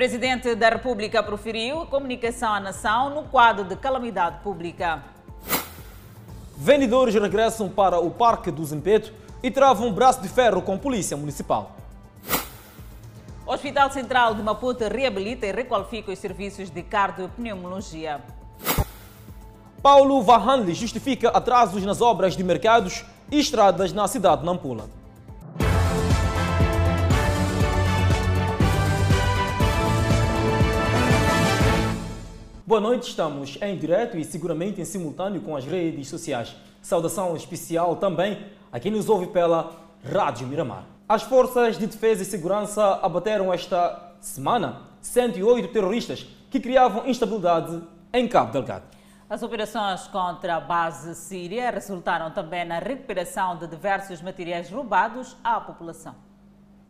Presidente da República proferiu comunicação à nação no quadro de calamidade pública. Vendedores regressam para o Parque do Zempeto e travam um braço de ferro com a Polícia Municipal. O Hospital Central de Maputo reabilita e requalifica os serviços de cardiopneumologia. Paulo Vahanli justifica atrasos nas obras de mercados e estradas na cidade de Nampula. Boa noite, estamos em direto e seguramente em simultâneo com as redes sociais. Saudação especial também a quem nos ouve pela Rádio Miramar. As forças de defesa e segurança abateram esta semana 108 terroristas que criavam instabilidade em Cabo Delgado. As operações contra a base síria resultaram também na recuperação de diversos materiais roubados à população.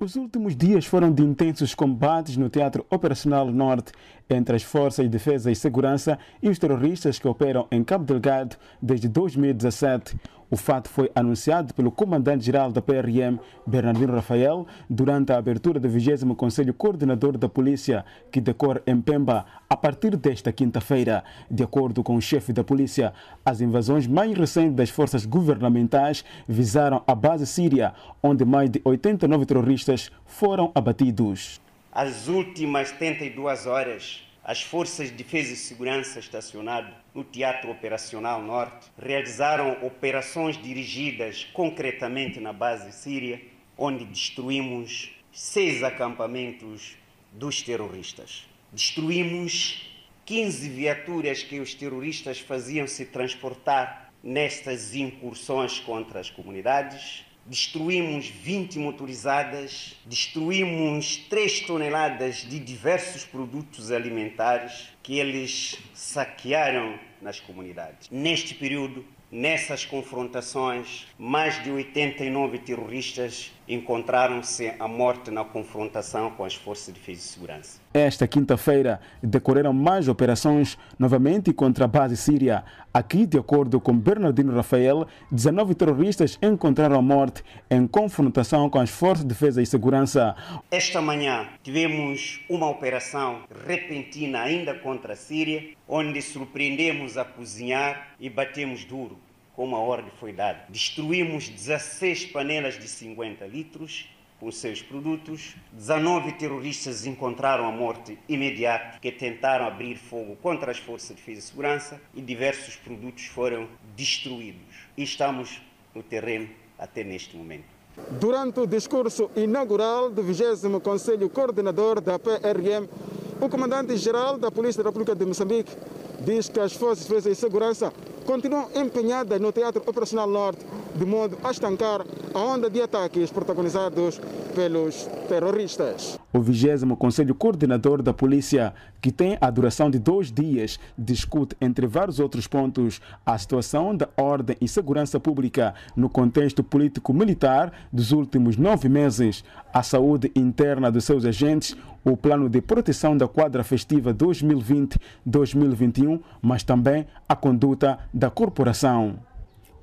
Os últimos dias foram de intensos combates no Teatro Operacional Norte entre as Forças de Defesa e Segurança e os terroristas que operam em Cabo Delgado desde 2017. O fato foi anunciado pelo comandante-geral da PRM, Bernardino Rafael, durante a abertura do 20 Conselho Coordenador da Polícia, que decorre em Pemba a partir desta quinta-feira. De acordo com o chefe da polícia, as invasões mais recentes das forças governamentais visaram a base síria, onde mais de 89 terroristas foram abatidos. As últimas 72 horas, as Forças de Defesa e Segurança estacionadas no Teatro Operacional Norte realizaram operações dirigidas concretamente na base síria, onde destruímos seis acampamentos dos terroristas. Destruímos 15 viaturas que os terroristas faziam se transportar nestas incursões contra as comunidades. Destruímos 20 motorizadas, destruímos 3 toneladas de diversos produtos alimentares que eles saquearam nas comunidades. Neste período, nessas confrontações, mais de 89 terroristas encontraram-se a morte na confrontação com as forças de defesa e segurança. Esta quinta-feira decorreram mais operações novamente contra a base síria. Aqui, de acordo com Bernardino Rafael, 19 terroristas encontraram a morte em confrontação com as forças de defesa e segurança. Esta manhã tivemos uma operação repentina ainda contra a Síria, onde surpreendemos a cozinhar e batemos duro como a ordem foi dada. Destruímos 16 panelas de 50 litros com seus produtos. 19 terroristas encontraram a morte imediata que tentaram abrir fogo contra as forças de defesa e segurança e diversos produtos foram destruídos. E estamos no terreno até neste momento. Durante o discurso inaugural do 20 Conselho Coordenador da PRM, o comandante-geral da Polícia da República de Moçambique diz que as forças de defesa e segurança continuam empenhadas no Teatro Operacional Norte, de modo a estancar a onda de ataques protagonizados pelos terroristas. O 20 Conselho Coordenador da Polícia, que tem a duração de dois dias, discute, entre vários outros pontos, a situação da ordem e segurança pública no contexto político-militar dos últimos nove meses, a saúde interna dos seus agentes, o plano de proteção da quadra festiva 2020-2021, mas também a conduta da corporação.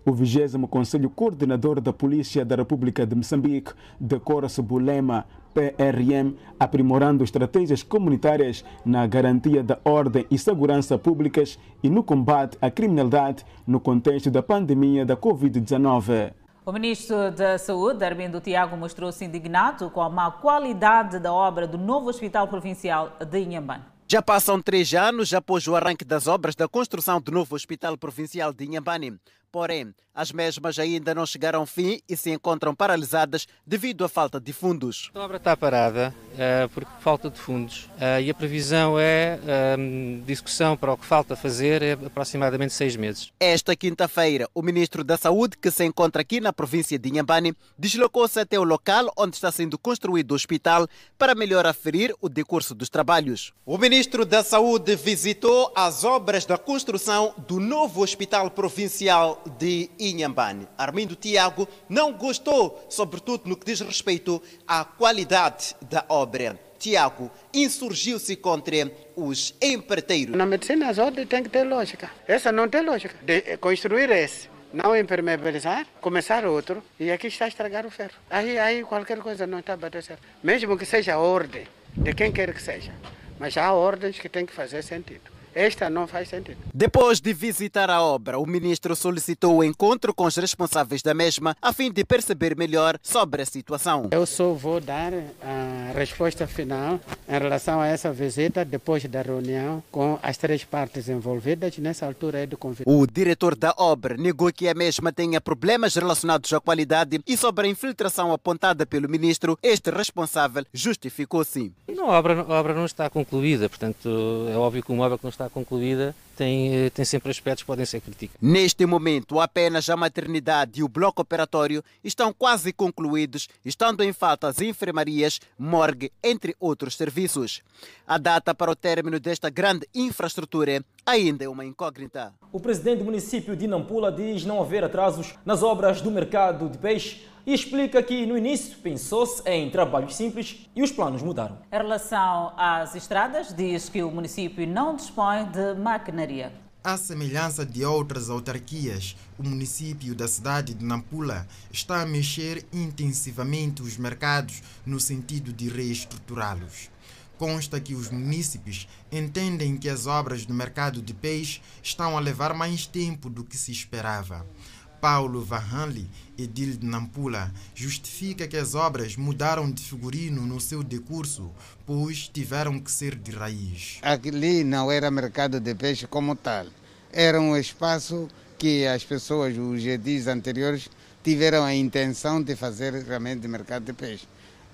O 20 Conselho Coordenador da Polícia da República de Moçambique decora-se o lema PRM, aprimorando estratégias comunitárias na garantia da ordem e segurança públicas e no combate à criminalidade no contexto da pandemia da Covid-19. O ministro da Saúde, Armindo Tiago, mostrou-se indignado com a má qualidade da obra do novo Hospital Provincial de Inhambane. Já passam três anos após o arranque das obras da construção do novo Hospital Provincial de Inhambane. Porém, as mesmas ainda não chegaram ao fim e se encontram paralisadas devido à falta de fundos. A obra está parada uh, por falta de fundos uh, e a previsão é uh, discussão para o que falta fazer é aproximadamente seis meses. Esta quinta-feira, o Ministro da Saúde, que se encontra aqui na província de Inhambane, deslocou-se até o local onde está sendo construído o hospital para melhor aferir o decurso dos trabalhos. O Ministro da Saúde visitou as obras da construção do novo Hospital Provincial de Inhambane. Armindo Tiago não gostou, sobretudo no que diz respeito à qualidade da obra. Tiago insurgiu-se contra os empreiteiros. Na medicina, as ordens têm que ter lógica. Essa não tem lógica. De construir esse, não impermeabilizar, começar outro, e aqui está a estragar o ferro. Aí, aí qualquer coisa não está a bater certo. Mesmo que seja ordem, de quem quer que seja. Mas há ordens que têm que fazer sentido. Esta não faz sentido. Depois de visitar a obra, o ministro solicitou o encontro com os responsáveis da mesma a fim de perceber melhor sobre a situação. Eu só vou dar a resposta final em relação a essa visita depois da reunião com as três partes envolvidas. Nessa altura é de convidar. O diretor da obra negou que a mesma tenha problemas relacionados à qualidade e sobre a infiltração apontada pelo ministro, este responsável justificou-se. Não, a obra, a obra não está concluída, portanto é óbvio que uma obra que não está concluída tem, eh, tem sempre aspectos que podem ser criticados. Neste momento, apenas a maternidade e o bloco operatório estão quase concluídos, estando em falta as enfermarias, morgue, entre outros serviços. A data para o término desta grande infraestrutura ainda é uma incógnita. O presidente do município de Nampula diz não haver atrasos nas obras do mercado de peixe e explica que no início pensou-se em trabalhos simples e os planos mudaram. Em relação às estradas, diz que o município não dispõe de maquinaria. À semelhança de outras autarquias, o município da cidade de Nampula está a mexer intensivamente os mercados no sentido de reestruturá-los. Consta que os munícipes entendem que as obras do mercado de peixe estão a levar mais tempo do que se esperava. Paulo Vahanli, edil de Nampula, justifica que as obras mudaram de figurino no seu decurso, pois tiveram que ser de raiz. Ali não era mercado de peixe como tal. Era um espaço que as pessoas, os edis anteriores, tiveram a intenção de fazer realmente mercado de peixe.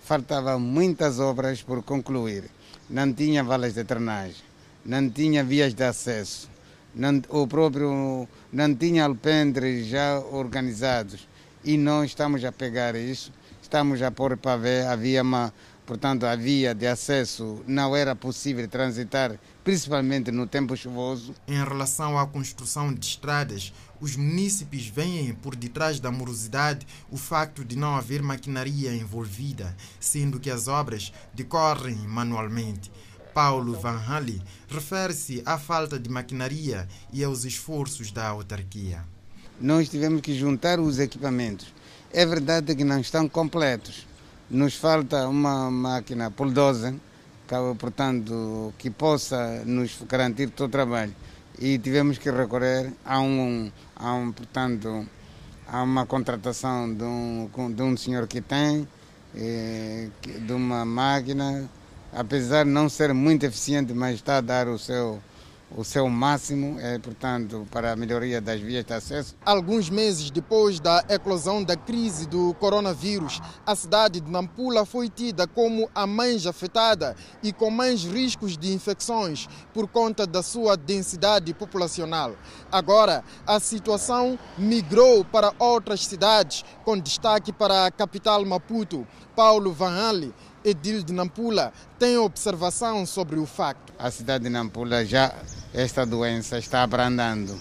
Faltavam muitas obras por concluir. Não tinha valas de drenagem, não tinha vias de acesso não, o próprio não tinha alpendres já organizados e nós estamos a pegar isso, estamos a pôr para ver, havia uma, portanto, a via de acesso não era possível transitar, principalmente no tempo chuvoso. Em relação à construção de estradas, os munícipes veem por detrás da morosidade o facto de não haver maquinaria envolvida, sendo que as obras decorrem manualmente. Paulo Van Hali refere-se à falta de maquinaria e aos esforços da autarquia. Nós tivemos que juntar os equipamentos. É verdade que não estão completos. Nos falta uma máquina bulldozer, portanto, que possa nos garantir todo o trabalho. E tivemos que recorrer a um, a um portanto, a uma contratação de um, de um senhor que tem, eh, de uma máquina apesar de não ser muito eficiente, mas está a dar o seu, o seu máximo, é, portanto, para a melhoria das vias de acesso. Alguns meses depois da eclosão da crise do coronavírus, a cidade de Nampula foi tida como a mais afetada e com mais riscos de infecções por conta da sua densidade populacional. Agora, a situação migrou para outras cidades, com destaque para a capital Maputo. Paulo Van Hali edil de Nampula tem observação sobre o facto? A cidade de Nampula já, esta doença está abrandando,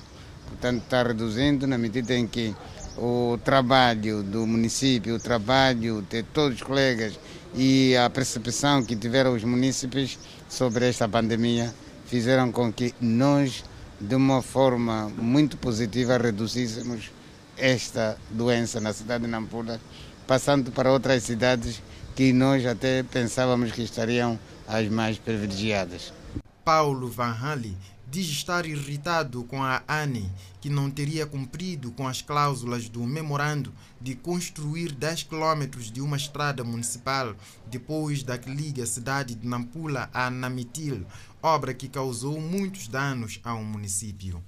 portanto está reduzindo na medida em que o trabalho do município, o trabalho de todos os colegas e a percepção que tiveram os munícipes sobre esta pandemia fizeram com que nós, de uma forma muito positiva, reduzíssemos esta doença na cidade de Nampula, passando para outras cidades que nós até pensávamos que estariam as mais privilegiadas. Paulo Van Hali diz estar irritado com a ANE, que não teria cumprido com as cláusulas do memorando de construir 10 quilômetros de uma estrada municipal depois da que liga a cidade de Nampula a Namitil, obra que causou muitos danos ao município.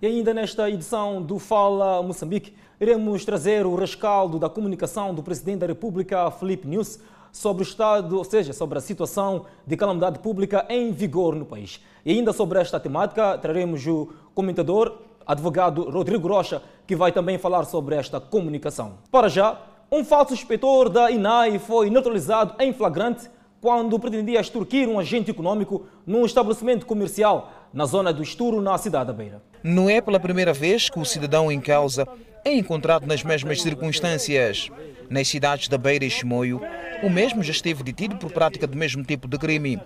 E ainda nesta edição do Fala Moçambique, iremos trazer o rescaldo da comunicação do Presidente da República, Felipe News, sobre o estado, ou seja, sobre a situação de calamidade pública em vigor no país. E ainda sobre esta temática, traremos o comentador, advogado Rodrigo Rocha, que vai também falar sobre esta comunicação. Para já, um falso inspetor da INAI foi neutralizado em flagrante quando pretendia extorquir um agente econômico num estabelecimento comercial na zona do Esturo, na cidade da Beira. Não é pela primeira vez que o cidadão em causa é encontrado nas mesmas circunstâncias. Nas cidades da Beira e Chimoio, o mesmo já esteve detido por prática do mesmo tipo de crime.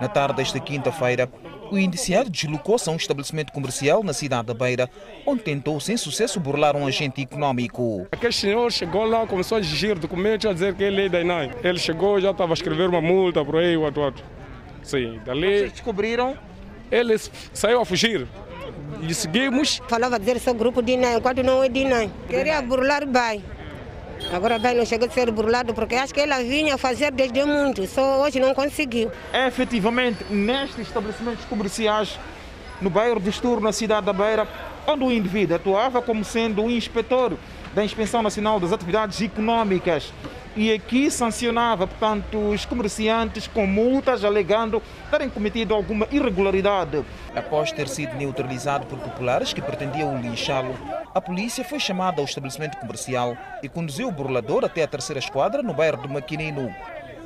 Na tarde desta quinta-feira, O indiciado deslocou-se a um estabelecimento comercial na cidade da Beira, onde tentou, sem sucesso, burlar um agente econômico. Aquele senhor chegou lá, começou a exigir documentos, a dizer que ele é da INAI. Ele chegou, já estava a escrever uma multa por aí, o outro. Sim, dali... Vocês descobriram? Ele saiu a fugir. E seguimos. Falava dizer sou grupo de INAI, enquanto não é de INAI. Queria burlar bem. Agora bem não chegou a ser burlado porque acho que ela vinha fazer desde muito, só hoje não conseguiu. É efetivamente nestes estabelecimentos comerciais no bairro de Estur, na cidade da Beira, onde o indivíduo atuava como sendo o inspetor da Inspeção Nacional das Atividades Econômicas e aqui sancionava, portanto, os comerciantes com multas alegando terem cometido alguma irregularidade. Após ter sido neutralizado por populares que pretendiam lixá-lo, a polícia foi chamada ao estabelecimento comercial e conduziu o burlador até a terceira esquadra no bairro do Maquinino.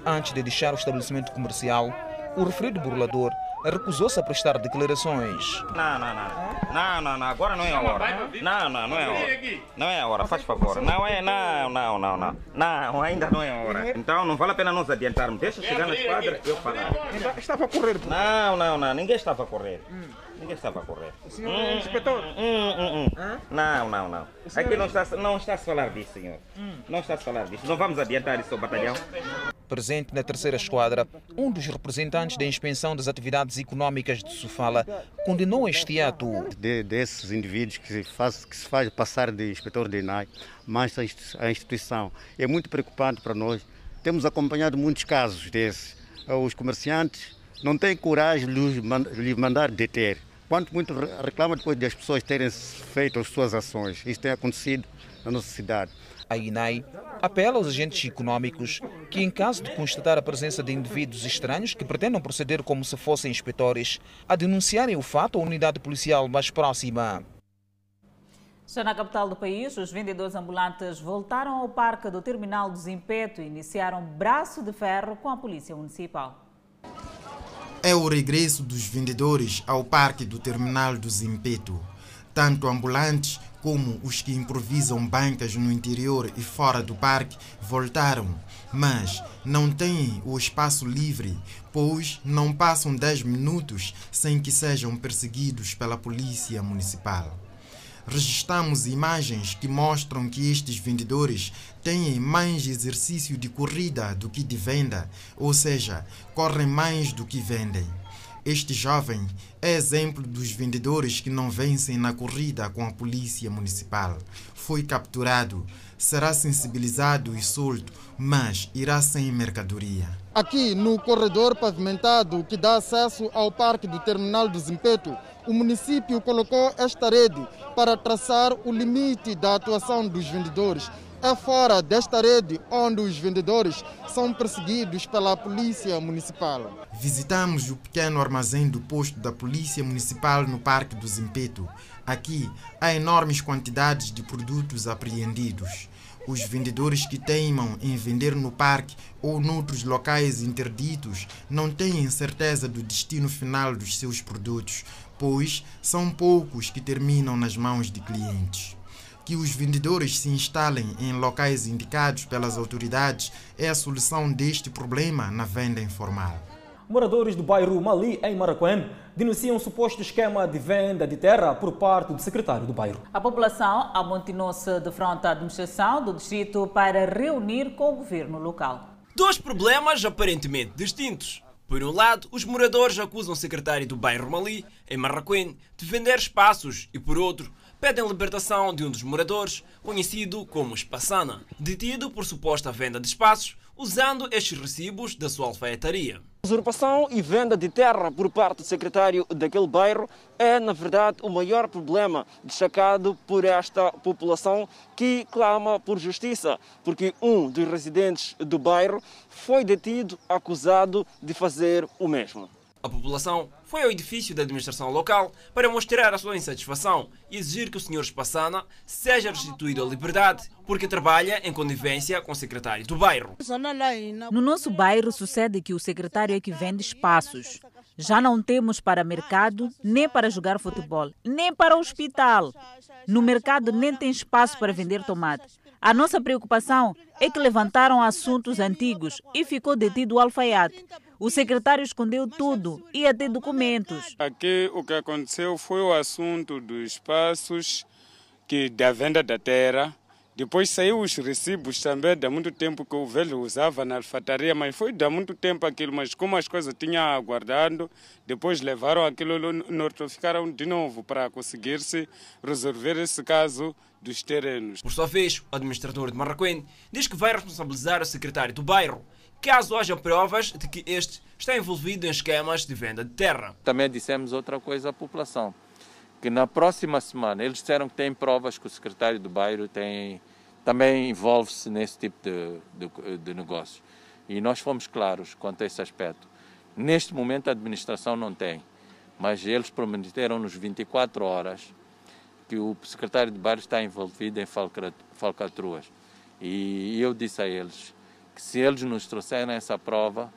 Antes de deixar o estabelecimento comercial, o referido burlador recusou-se a prestar declarações. Não, não, não. Não, não, não. Agora não é a hora. Não, não, não é a hora. Não é a hora, faz favor. Não é, não, não, não, não. Não, ainda não é a hora. Então não vale a pena nos adiantarmos. Deixa chegar na esquadra e eu falar. Estava a correr. Não, não, não. Ninguém estava a correr. Ninguém estava a correr. O senhor é inspetor? Hum, hum, hum. Não, não, não. Aqui não está, não está a falar disso, senhor. Não está a falar disso. Não vamos adiantar isso ao batalhão. Presente na terceira esquadra, um dos representantes da Inspeção das Atividades Econômicas de Sofala condenou este ato. De, desses indivíduos que se, faz, que se faz passar de inspetor de INAI, mas a instituição é muito preocupante para nós. Temos acompanhado muitos casos desses. Os comerciantes não têm coragem de lhe mandar deter. Quanto muito reclama depois das pessoas terem feito as suas ações. Isso tem acontecido na nossa cidade. A INAI apela aos agentes econômicos que, em caso de constatar a presença de indivíduos estranhos que pretendam proceder como se fossem inspetores, a denunciarem o fato à unidade policial mais próxima. Já na capital do país, os vendedores ambulantes voltaram ao parque do Terminal do Zimpeto e iniciaram braço de ferro com a Polícia Municipal. É o regresso dos vendedores ao parque do Terminal do Zimpeto. Tanto ambulantes como os que improvisam bancas no interior e fora do parque voltaram, mas não têm o espaço livre, pois não passam 10 minutos sem que sejam perseguidos pela polícia municipal. Registramos imagens que mostram que estes vendedores têm mais exercício de corrida do que de venda, ou seja, correm mais do que vendem. Este jovem é exemplo dos vendedores que não vencem na corrida com a polícia municipal. Foi capturado, será sensibilizado e solto, mas irá sem mercadoria. Aqui no corredor pavimentado que dá acesso ao parque do Terminal do Zimpeto, o município colocou esta rede para traçar o limite da atuação dos vendedores é fora desta rede onde os vendedores são perseguidos pela Polícia Municipal. Visitamos o pequeno armazém do posto da Polícia Municipal no Parque do Zimpeto. Aqui há enormes quantidades de produtos apreendidos. Os vendedores que teimam em vender no parque ou noutros locais interditos não têm certeza do destino final dos seus produtos, pois são poucos que terminam nas mãos de clientes que os vendedores se instalem em locais indicados pelas autoridades é a solução deste problema na venda informal. Moradores do bairro Mali, em Maracuém, denunciam um suposto esquema de venda de terra por parte do secretário do bairro. A população amontinou-se de frente à administração do distrito para reunir com o governo local. Dois problemas aparentemente distintos. Por um lado, os moradores acusam o secretário do bairro Mali, em Marraquém, de vender espaços e, por outro, pedem a libertação de um dos moradores, conhecido como Espaçana, detido por suposta venda de espaços, usando estes recibos da sua alfaiataria. Usurpação e venda de terra por parte do secretário daquele bairro é, na verdade, o maior problema destacado por esta população que clama por justiça, porque um dos residentes do bairro foi detido acusado de fazer o mesmo. A população foi ao edifício da administração local para mostrar a sua insatisfação e exigir que o Sr. Espassana seja restituído à liberdade porque trabalha em conivência com o secretário do bairro. No nosso bairro sucede que o secretário é que vende espaços. Já não temos para mercado, nem para jogar futebol, nem para o hospital. No mercado nem tem espaço para vender tomate. A nossa preocupação é que levantaram assuntos antigos e ficou detido o alfaiate. O secretário escondeu tudo e até documentos. Aqui o que aconteceu foi o assunto dos espaços que da venda da terra. Depois saiu os recibos também, dá muito tempo que o velho usava na alfataria, mas foi dá muito tempo aquilo, mas como as coisas tinham aguardando, depois levaram aquilo, notificaram de novo para conseguir-se resolver esse caso dos terrenos. Por sua vez, o administrador de Marraquém diz que vai responsabilizar o secretário do bairro caso haja provas de que este está envolvido em esquemas de venda de terra. Também dissemos outra coisa à população, que na próxima semana eles disseram que têm provas que o secretário do bairro tem, também envolve-se nesse tipo de, de, de negócio. E nós fomos claros quanto a esse aspecto. Neste momento a administração não tem, mas eles prometeram nos 24 horas que o secretário de bairro está envolvido em falcatruas. E eu disse a eles, que se eles nos trouxerem essa prova,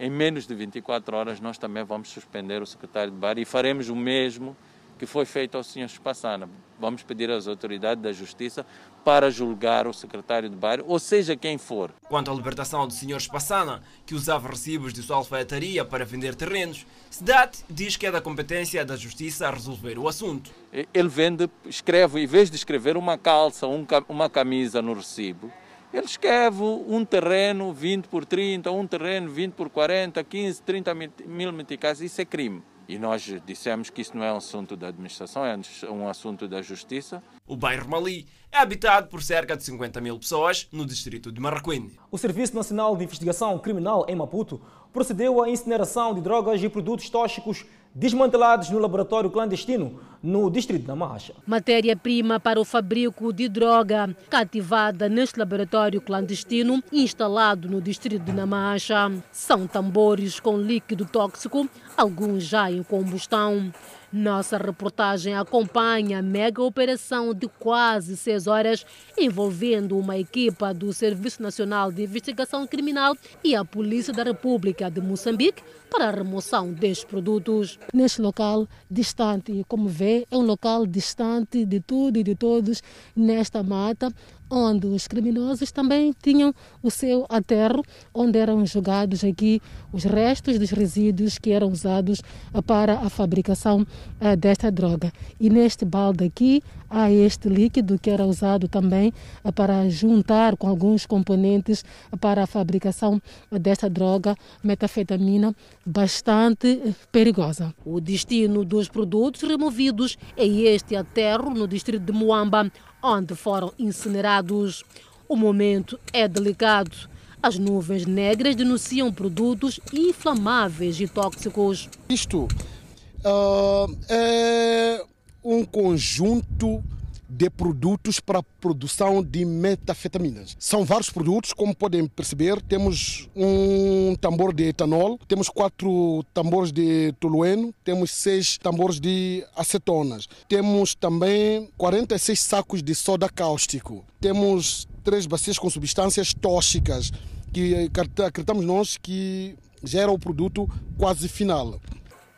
em menos de 24 horas nós também vamos suspender o secretário de bar e faremos o mesmo que foi feito ao senhor Espassana. Vamos pedir às autoridades da justiça para julgar o secretário de bairro, ou seja, quem for. Quanto à libertação do senhor Espassana, que usava recibos de sua alfaiataria para vender terrenos, SEDAT diz que é da competência da justiça a resolver o assunto. Ele vende, escreve, em vez de escrever uma calça, uma camisa no recibo, ele escreve um terreno 20 por 30, um terreno 20 por 40, 15, 30 mil meticais. Isso é crime. E nós dissemos que isso não é um assunto da administração, é um assunto da justiça. O bairro Mali é habitado por cerca de 50 mil pessoas no distrito de Marraquém. O Serviço Nacional de Investigação Criminal em Maputo procedeu à incineração de drogas e produtos tóxicos desmantelados no laboratório clandestino no distrito da Marcha. Matéria-prima para o fabrico de droga cativada neste laboratório clandestino instalado no distrito de Namacha. São tambores com líquido tóxico, alguns já em combustão. Nossa reportagem acompanha a mega operação de quase seis horas envolvendo uma equipa do Serviço Nacional de Investigação Criminal e a Polícia da República de Moçambique para a remoção destes produtos. Neste local distante, como vê, é um local distante de tudo e de todos nesta mata, onde os criminosos também tinham o seu aterro, onde eram jogados aqui os restos dos resíduos que eram usados para a fabricação eh, desta droga. E neste balde aqui há este líquido que era usado também eh, para juntar com alguns componentes para a fabricação desta droga, metafetamina, bastante eh, perigosa. O destino dos produtos removidos é este aterro no distrito de Moamba, onde foram incinerados. O momento é delicado. As nuvens negras denunciam produtos inflamáveis e tóxicos. Isto uh, é um conjunto de produtos para a produção de metafetaminas. São vários produtos, como podem perceber. Temos um tambor de etanol, temos quatro tambores de tolueno, temos seis tambores de acetonas, temos também 46 sacos de soda cáustico, temos três bacias com substâncias tóxicas que acreditamos nós que gera o produto quase final.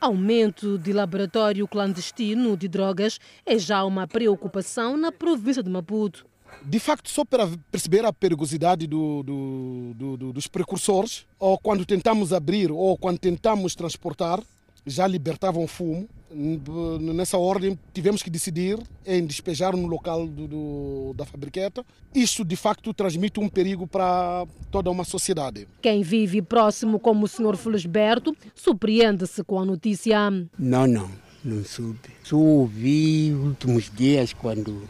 Aumento de laboratório clandestino de drogas é já uma preocupação na província de Maputo. De facto, só para perceber a perigosidade do, do, do, dos precursores, ou quando tentamos abrir ou quando tentamos transportar, já libertavam fumo. Nessa ordem, tivemos que decidir em despejar no local do, do, da fabriqueta. Isso, de facto, transmite um perigo para toda uma sociedade. Quem vive próximo, como o senhor Felisberto, surpreende-se com a notícia. Não, não, não soube. Só ouvi últimos dias quando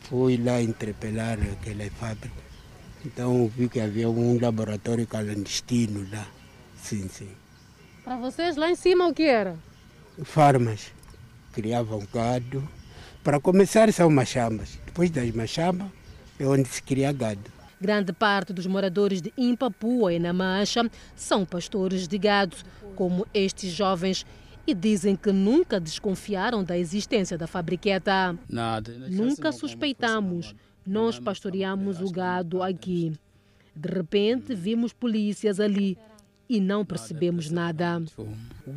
fui lá interpelar aquela fábrica. Então, vi que havia um laboratório clandestino lá. Sim, sim. Para vocês lá em cima o que era? Farmas. Criavam gado. Para começar são machambas. Depois das machambas é onde se cria gado. Grande parte dos moradores de Impapua e na Mancha são pastores de gado, como estes jovens, e dizem que nunca desconfiaram da existência da fabriqueta. Nada. Nunca suspeitamos. Nós pastoreamos o gado aqui. De repente, vimos polícias ali e não percebemos nada.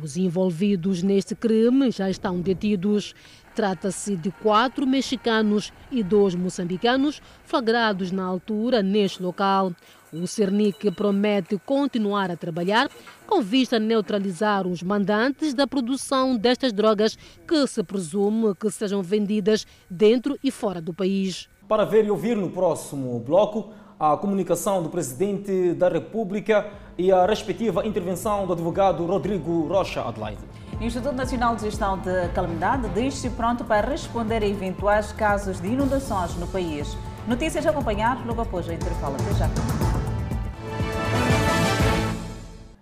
Os envolvidos neste crime já estão detidos. Trata-se de quatro mexicanos e dois moçambicanos flagrados na altura neste local. O Cernic promete continuar a trabalhar com vista a neutralizar os mandantes da produção destas drogas que se presume que sejam vendidas dentro e fora do país. Para ver e ouvir no próximo bloco a comunicação do Presidente da República e a respectiva intervenção do advogado Rodrigo Rocha Adelaide. O Instituto Nacional de Gestão de Calamidade diz-se pronto para responder a eventuais casos de inundações no país. Notícias a acompanhar logo após a intervalo. Até já.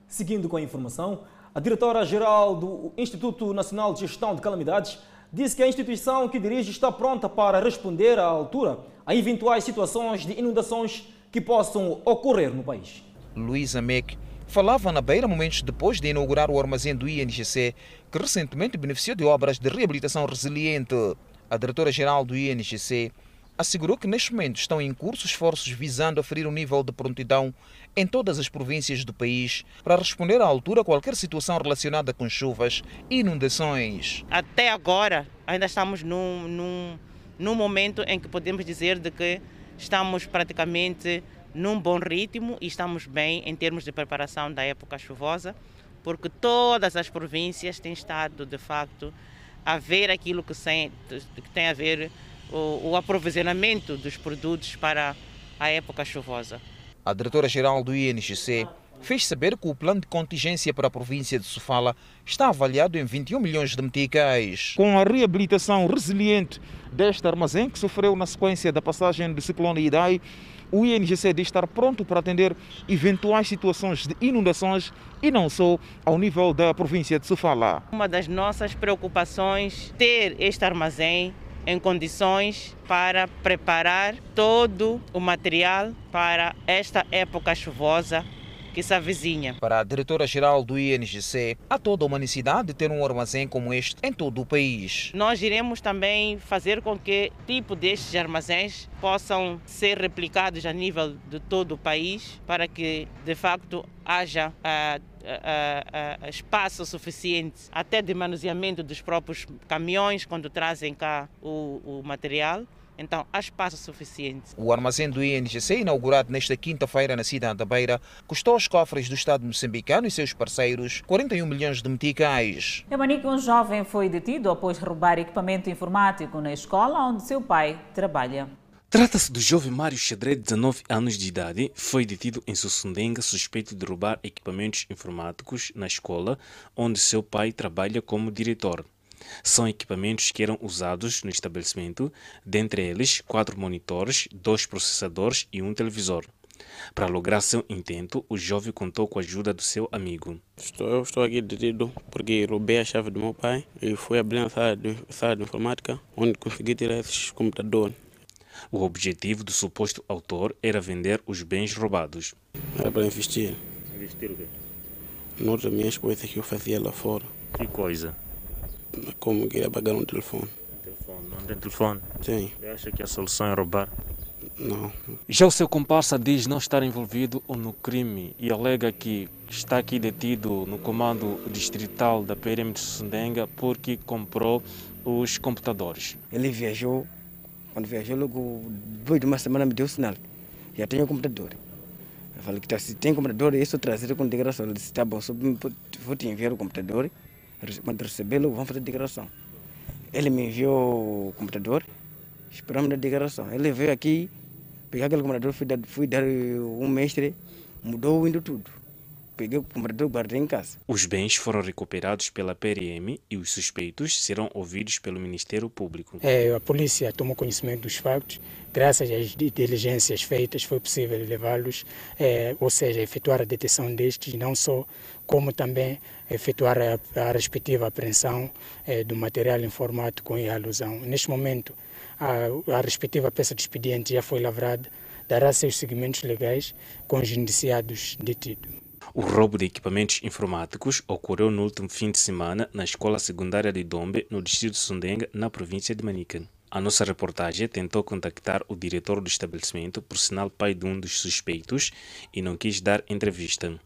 Seguindo com a informação, a diretora-geral do Instituto Nacional de Gestão de Calamidades disse que a instituição que dirige está pronta para responder à altura a eventuais situações de inundações que possam ocorrer no país. Luísa Meck falava na Beira momentos depois de inaugurar o armazém do INGC, que recentemente beneficiou de obras de reabilitação resiliente. A diretora-geral do INGC assegurou que neste momento estão em curso esforços visando aferir o nível de prontidão em todas as províncias do país para responder à altura a qualquer situação relacionada com chuvas e inundações. Até agora, ainda estamos num, num, num momento em que podemos dizer de que estamos praticamente num bom ritmo e estamos bem em termos de preparação da época chuvosa, porque todas as províncias têm estado, de facto, a ver aquilo que tem, a ver o, o aprovisionamento dos produtos para a época chuvosa. A diretora-geral do INGC fez saber que o plano de contingência para a província de Sofala está avaliado em 21 milhões de meticais. Com a reabilitação resiliente deste armazém que sofreu na sequência da passagem do ciclone Idai, o INGC diz estar pronto para atender eventuais situações de inundações e não só ao nível da província de Sofala. Uma das nossas preocupações é ter este armazém em condições para preparar todo o material para esta época chuvosa que se avizinha. Para a diretora-geral do INGC, há toda uma necessidade de ter um armazém como este em todo o país. Nós iremos também fazer com que tipo destes armazéns possam ser replicados a nível de todo o país para que, de facto, haja uh, uh, uh, espaço suficiente até de manuseamento dos próprios caminhões quando trazem cá o, o material então, há espaço suficiente. O armazém do INGC, inaugurado nesta quinta-feira na cidade da Beira, custou aos cofres do Estado moçambicano e seus parceiros 41 milhões de meticais. Em Manique, um jovem foi detido após roubar equipamento informático na escola onde seu pai trabalha. Trata-se do jovem Mário Xadré, de 19 anos de idade, foi detido em Sussundenga suspeito de roubar equipamentos informáticos na escola onde seu pai trabalha como diretor. São equipamentos que eram usados no estabelecimento, dentre eles quatro monitores, dois processadores e um televisor. Para lograr seu intento, o jovem contou com a ajuda do seu amigo. Estou, eu estou aqui detido porque roubei a chave do meu pai e fui abrir a sala de, sala de informática, onde consegui tirar esses computadores. O objetivo do suposto autor era vender os bens roubados. Era para investir. Investir o quê? Noutras minhas coisas que eu fazia lá fora. Que coisa? Como queria pagar um telefone. telefone. Não tem telefone? Sim. Você acha que a solução é roubar? Não. Já o seu comparsa diz não estar envolvido no crime e alega que está aqui detido no comando distrital da PRM de Sundenga porque comprou os computadores. Ele viajou, quando viajou, logo depois de uma semana me deu sinal. Já tenho o computador. Eu falei que tá, se tem computador, isso trazer com declaração. Ele disse, tá bom, vou te enviar o computador quando recebê-lo, vamos fazer a declaração. Ele me enviou o computador, esperamos a declaração. Ele veio aqui, peguei aquele computador, fui dar, fui dar um mestre, mudou indo tudo. Peguei o computador, guardei em casa. Os bens foram recuperados pela PRM e os suspeitos serão ouvidos pelo Ministério Público. É, a polícia tomou conhecimento dos factos. Graças às diligências feitas, foi possível levá-los, é, ou seja, efetuar a detenção destes, não só como também efetuar a, a respectiva apreensão eh, do material informático em alusão. Neste momento, a, a, respectiva peça de expediente já foi lavrada, dará seus seguimentos legais com os indiciados detidos. O roubo de equipamentos informáticos ocorreu no último fim de semana na escola secundária de Dombe, no distrito de Sundenga, na província de Manica. A nossa reportagem tentou contactar o diretor do estabelecimento, por sinal pai de um dos suspeitos, e não quis dar entrevista.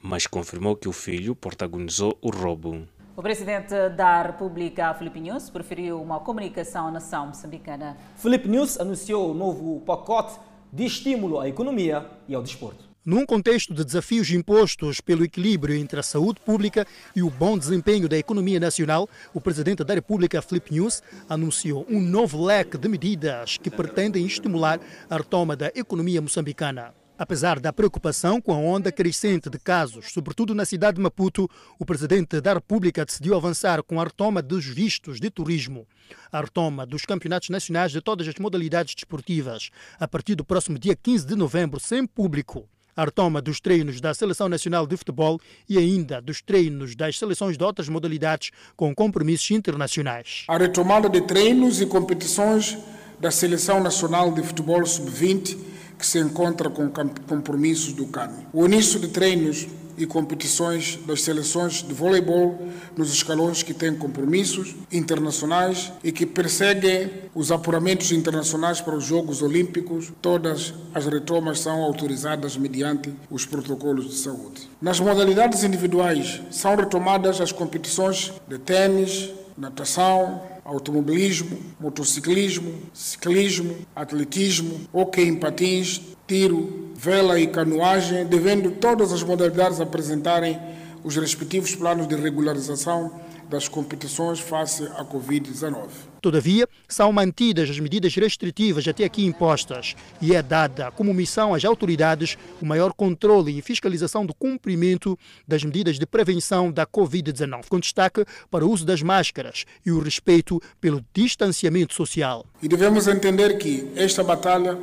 Mas confirmou que o filho protagonizou o roubo. O presidente da República, Filipe News, preferiu uma comunicação à nação moçambicana. Filipe News anunciou o novo pacote de estímulo à economia e ao desporto. Num contexto de desafios impostos pelo equilíbrio entre a saúde pública e o bom desempenho da economia nacional, o presidente da República, Flip News, anunciou um novo leque de medidas que pretendem estimular a retoma da economia moçambicana. Apesar da preocupação com a onda crescente de casos, sobretudo na cidade de Maputo, o presidente da República decidiu avançar com a retoma dos vistos de turismo, a retoma dos campeonatos nacionais de todas as modalidades desportivas, a partir do próximo dia 15 de novembro, sem público a retoma dos treinos da Seleção Nacional de Futebol e ainda dos treinos das seleções de outras modalidades com compromissos internacionais. A retomada de treinos e competições da Seleção Nacional de Futebol Sub-20, que se encontra com compromissos do CAN. O início de treinos e competições das seleções de voleibol nos escalões que têm compromissos internacionais e que perseguem os apuramentos internacionais para os Jogos Olímpicos. Todas as retomas são autorizadas mediante os protocolos de saúde. Nas modalidades individuais, são retomadas as competições de tênis, natação, automobilismo, motociclismo, ciclismo, atletismo, hockey em patins, tiro, vela e canoagem, devendo todas as modalidades apresentarem os respectivos planos de regularização das competições face à Covid-19. Todavia, são mantidas as medidas restritivas até aqui impostas e é dada como missão às autoridades o maior controle e fiscalização do cumprimento das medidas de prevenção da Covid-19, com destaque para o uso das máscaras e o respeito pelo distanciamento social. E devemos entender que esta batalha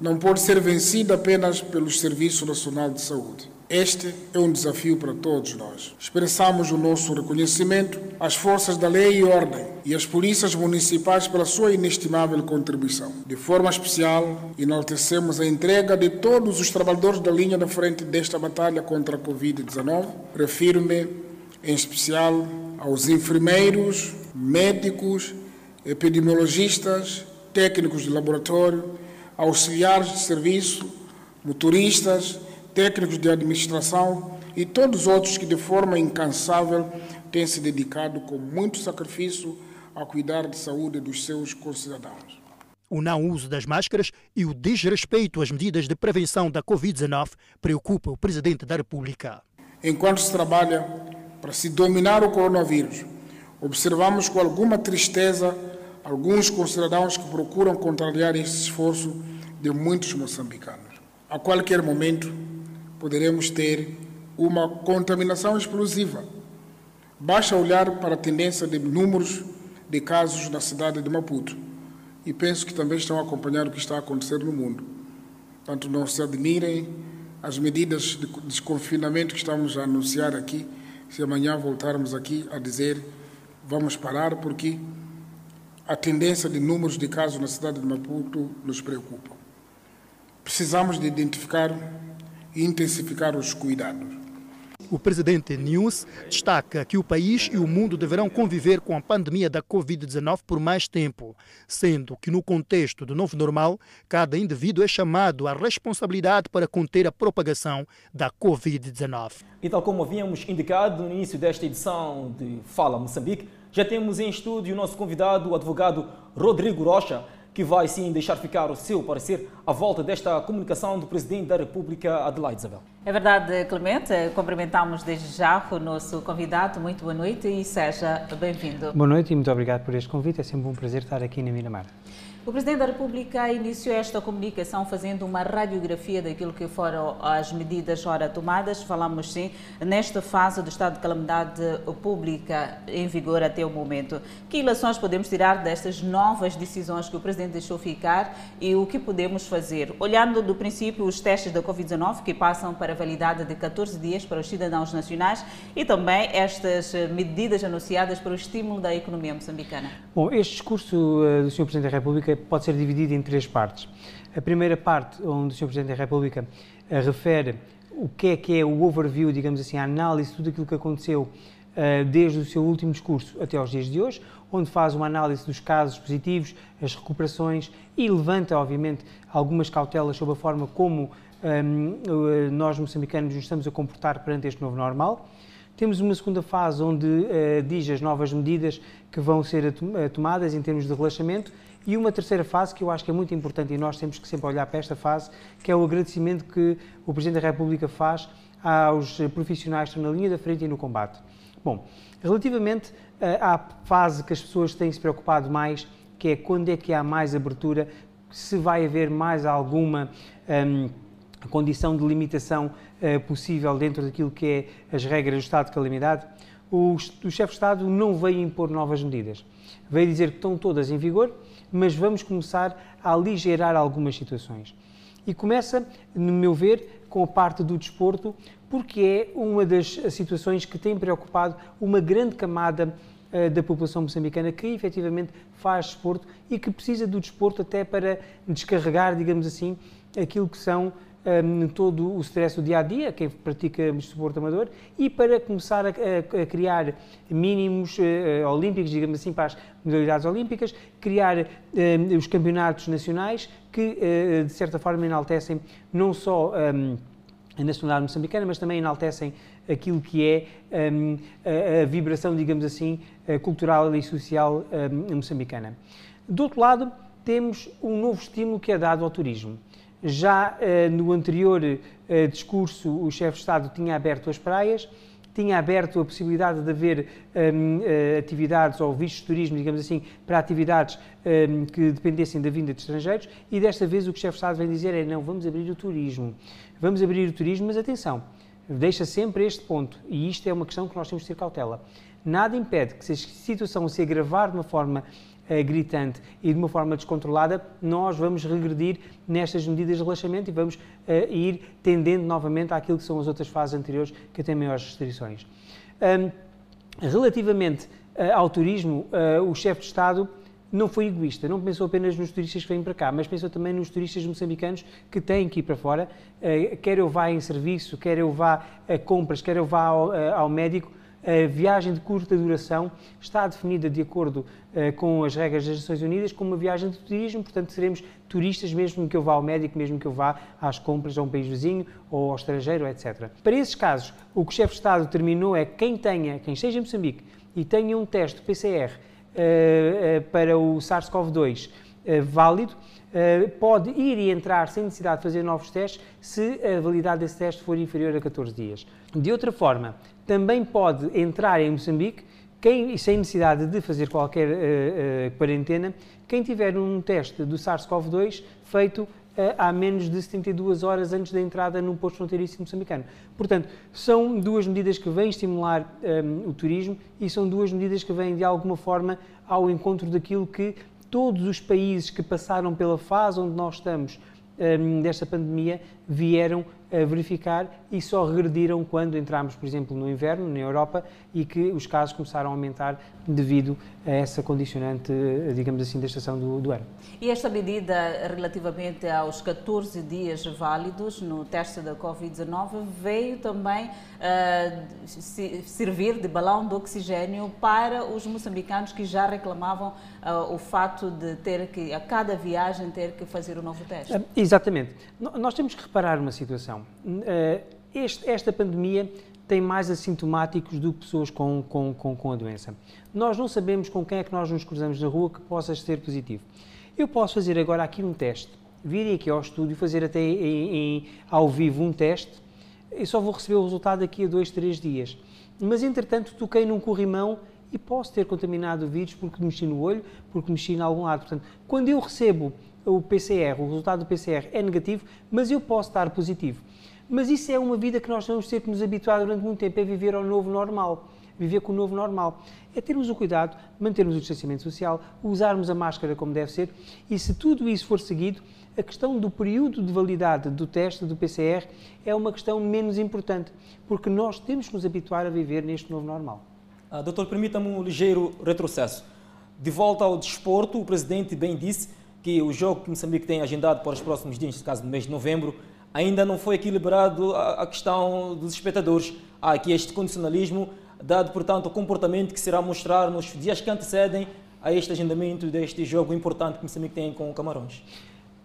não pode ser vencida apenas pelo Serviço Nacional de Saúde. Este é um desafio para todos nós. Expressamos o nosso reconhecimento às forças da lei e ordem e às polícias municipais pela sua inestimável contribuição. De forma especial, enaltecemos a entrega de todos os trabalhadores da linha da frente desta batalha contra a Covid-19. Refiro-me, em especial, aos enfermeiros, médicos, epidemiologistas, técnicos de laboratório, auxiliares de serviço, motoristas, técnicos de administração e todos os outros que de forma incansável têm se dedicado com muito sacrifício a cuidar da saúde dos seus concidadãos. O não uso das máscaras e o desrespeito às medidas de prevenção da Covid-19 preocupa o Presidente da República. Enquanto se trabalha para se dominar o coronavírus, observamos com alguma tristeza alguns concidadãos que procuram contrariar esse esforço de muitos moçambicanos. A qualquer momento, poderemos ter uma contaminação explosiva. Basta olhar para a tendência de números de casos na cidade de Maputo e penso que também estão a acompanhar o que está a acontecer no mundo. Portanto, não se admirem as medidas de desconfinamento que estamos a anunciar aqui, se amanhã voltarmos aqui a dizer vamos parar, porque a tendência de números de casos na cidade de Maputo nos preocupa. Precisamos de identificar e intensificar os cuidados. O presidente News destaca que o país e o mundo deverão conviver com a pandemia da Covid-19 por mais tempo, sendo que, no contexto do novo normal, cada indivíduo é chamado à responsabilidade para conter a propagação da Covid-19. E tal como havíamos indicado no início desta edição de Fala Moçambique, já temos em estúdio o nosso convidado, o advogado Rodrigo Rocha, que vai sim deixar ficar o seu parecer à volta desta comunicação do Presidente da República, Adelaide Isabel. É verdade, Clemente. Cumprimentamos desde já o nosso convidado. Muito boa noite e seja bem-vindo. Boa noite e muito obrigado por este convite. É sempre um prazer estar aqui na Miramar. O Presidente da República iniciou esta comunicação fazendo uma radiografia daquilo que foram as medidas ora tomadas. Falamos sim nesta fase do estado de calamidade pública em vigor até o momento. Que ilações podemos tirar destas novas decisões que o Presidente deixou ficar e o que podemos fazer? Olhando do princípio os testes da Covid-19 que passam para validade de 14 dias para os cidadãos nacionais e também estas medidas anunciadas para o estímulo da economia moçambicana. Bom, este discurso eh, do Sr. Presidente da República pode ser dividido em três partes. A primeira parte, onde o Sr. Presidente da República uh, refere o que é que é o overview, digamos assim, a análise de tudo aquilo que aconteceu uh, desde o seu último discurso até aos dias de hoje, onde faz uma análise dos casos positivos, as recuperações e levanta, obviamente, algumas cautelas sobre a forma como um, nós moçambicanos nos estamos a comportar perante este novo normal. Temos uma segunda fase onde uh, diz as novas medidas que vão ser tomadas em termos de relaxamento e uma terceira fase que eu acho que é muito importante e nós temos que sempre olhar para esta fase, que é o agradecimento que o Presidente da República faz aos profissionais que estão na linha da frente e no combate. Bom, relativamente uh, à fase que as pessoas têm se preocupado mais, que é quando é que há mais abertura, se vai haver mais alguma um, condição de limitação uh, possível dentro daquilo que é as regras do estado de calamidade, o, o chefe de Estado não veio impor novas medidas. Veio dizer que estão todas em vigor, mas vamos começar a aligerar algumas situações. E começa, no meu ver, com a parte do desporto, porque é uma das situações que tem preocupado uma grande camada uh, da população moçambicana que efetivamente faz desporto e que precisa do desporto até para descarregar, digamos assim, aquilo que são um, todo o stress do dia a dia, quem pratica desporto amador, e para começar a, a, a criar mínimos uh, olímpicos, digamos assim, para as modalidades olímpicas, criar uh, os campeonatos nacionais que, uh, de certa forma, enaltecem não só um, a nacionalidade moçambicana, mas também enaltecem aquilo que é um, a, a, vibração, digamos assim, cultural e social moçambicana. Do outro lado, temos um novo estímulo que é dado ao turismo. Já uh, no anterior uh, discurso, o chefe de Estado tinha aberto as praias, tinha aberto a possibilidade de haver uh, eh, atividades ou vistos de turismo, digamos assim, para atividades um, que dependessem da vinda de estrangeiros e desta vez o que o chefe de Estado vem dizer é não, vamos abrir o turismo. Vamos abrir o turismo, mas atenção, deixa sempre este ponto e isto é uma questão que nós temos de ter cautela. Nada impede que se a situação se agravar de uma forma gritante e de uma forma descontrolada, nós vamos regredir nestas medidas de relaxamento e vamos uh, ir tendendo novamente àquilo que são as outras fases anteriores que têm maiores restrições. Relativamente uh, ao turismo, o chefe de Estado não foi egoísta, não pensou apenas nos turistas que vêm para cá, mas pensou também nos turistas moçambicanos que têm que ir para fora, quer eu vá em serviço, quer eu vá a compras, quer eu vá ao, ao médico, a viagem de curta duração está definida de acordo uh, com as regras das Nações Unidas como uma viagem de turismo, portanto seremos turistas mesmo que eu vá ao médico, mesmo que eu vá às compras a um país vizinho ou ao estrangeiro, etc. Para esses casos, o que o chefe de Estado determinou é que quem tenha, quem esteja em Moçambique e tenha um teste PCR uh, uh, para o SARS-CoV-2 válido, pode ir e entrar sem necessidade de fazer novos testes se a validade desse teste for inferior a 14 dias. De outra forma, também pode entrar em Moçambique, quem, sem necessidade de fazer qualquer uh, uh, quarentena, quem tiver um teste do SARS-CoV-2 feito uh, há menos de 72 horas antes da entrada no posto fronteiriço moçambicano. Portanto, são duas medidas que vêm estimular um, o turismo e são duas medidas que vêm, de alguma forma, ao encontro daquilo que todos os países que passaram pela fase onde nós estamos um, desta pandemia vieram a verificar e só regrediram quando entramos, por exemplo, no inverno, na Europa, e que os casos começaram a aumentar devido a essa condicionante, digamos assim, da estação do, do ano. E esta medida relativamente aos 14 dias válidos no teste da Covid-19 veio também uh, servir de balão de oxigênio para os moçambicanos que já reclamavam uh, o fato de ter que, a cada viagem, ter que fazer o um novo teste. Uh, exatamente. Nós temos que reparar uma situação. Este, esta pandemia tem mais assintomáticos do que pessoas com, com, com, com, a doença. Nós não sabemos com quem é que nós nos cruzamos na rua que possa ser positivo. Eu posso fazer agora aqui um teste, virem aqui ao estúdio, fazer até em, em, ao vivo um teste, e só vou receber o resultado daqui a dois, três dias. Mas, entretanto, toquei num corrimão e posso ter contaminado o vírus porque mexi no olho, porque mexi em algum lado. Portanto, quando eu recebo o PCR, o resultado do PCR é negativo, mas eu posso estar positivo. Mas isso é uma vida que nós vamos ter que nos habituar durante muito tempo, é viver ao novo normal. Viver com o novo normal. É termos o cuidado, mantermos o distanciamento social, usarmos a máscara como deve ser e se tudo isso for seguido, a questão do período de validade do teste do PCR é uma questão menos importante, porque nós temos que nos habituar a viver neste novo normal. Ah, doutor, permita-me um ligeiro retrocesso. De volta ao desporto, o presidente bem disse que o jogo que Moçambique tem agendado para os próximos dias, neste caso no mês de novembro, ainda não foi equilibrado a questão dos espectadores. Há aqui este condicionalismo, dado, portanto, o comportamento que será mostrar nos dias que antecedem a este agendamento deste jogo importante que Moçambique tem com o Camarões.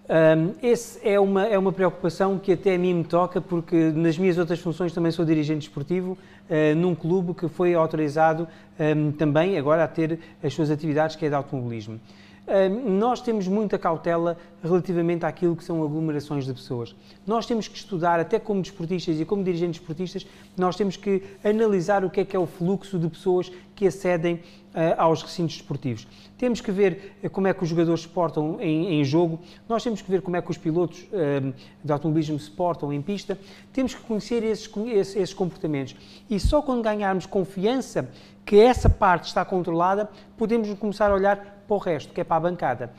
Um, esse é uma, é uma preocupação que até a mim me toca, porque nas minhas outras funções também sou dirigente esportivo uh, num clube que foi autorizado um, também agora a ter as suas atividades, que é de automobilismo. Nós temos muita cautela relativamente àquilo que são aglomerações de pessoas. Nós temos que estudar, até como desportistas e como dirigentes esportistas, nós temos que analisar o que é que é o fluxo de pessoas que acedem uh, aos recintos esportivos. Temos que ver uh, como é que os jogadores se portam em, em, jogo, nós temos que ver como é que os pilotos uh, de automobilismo se portam em pista, temos que conhecer esses, esses, esses comportamentos. E só quando ganharmos confiança que essa parte está controlada, podemos começar a olhar para o resto, que é para a bancada.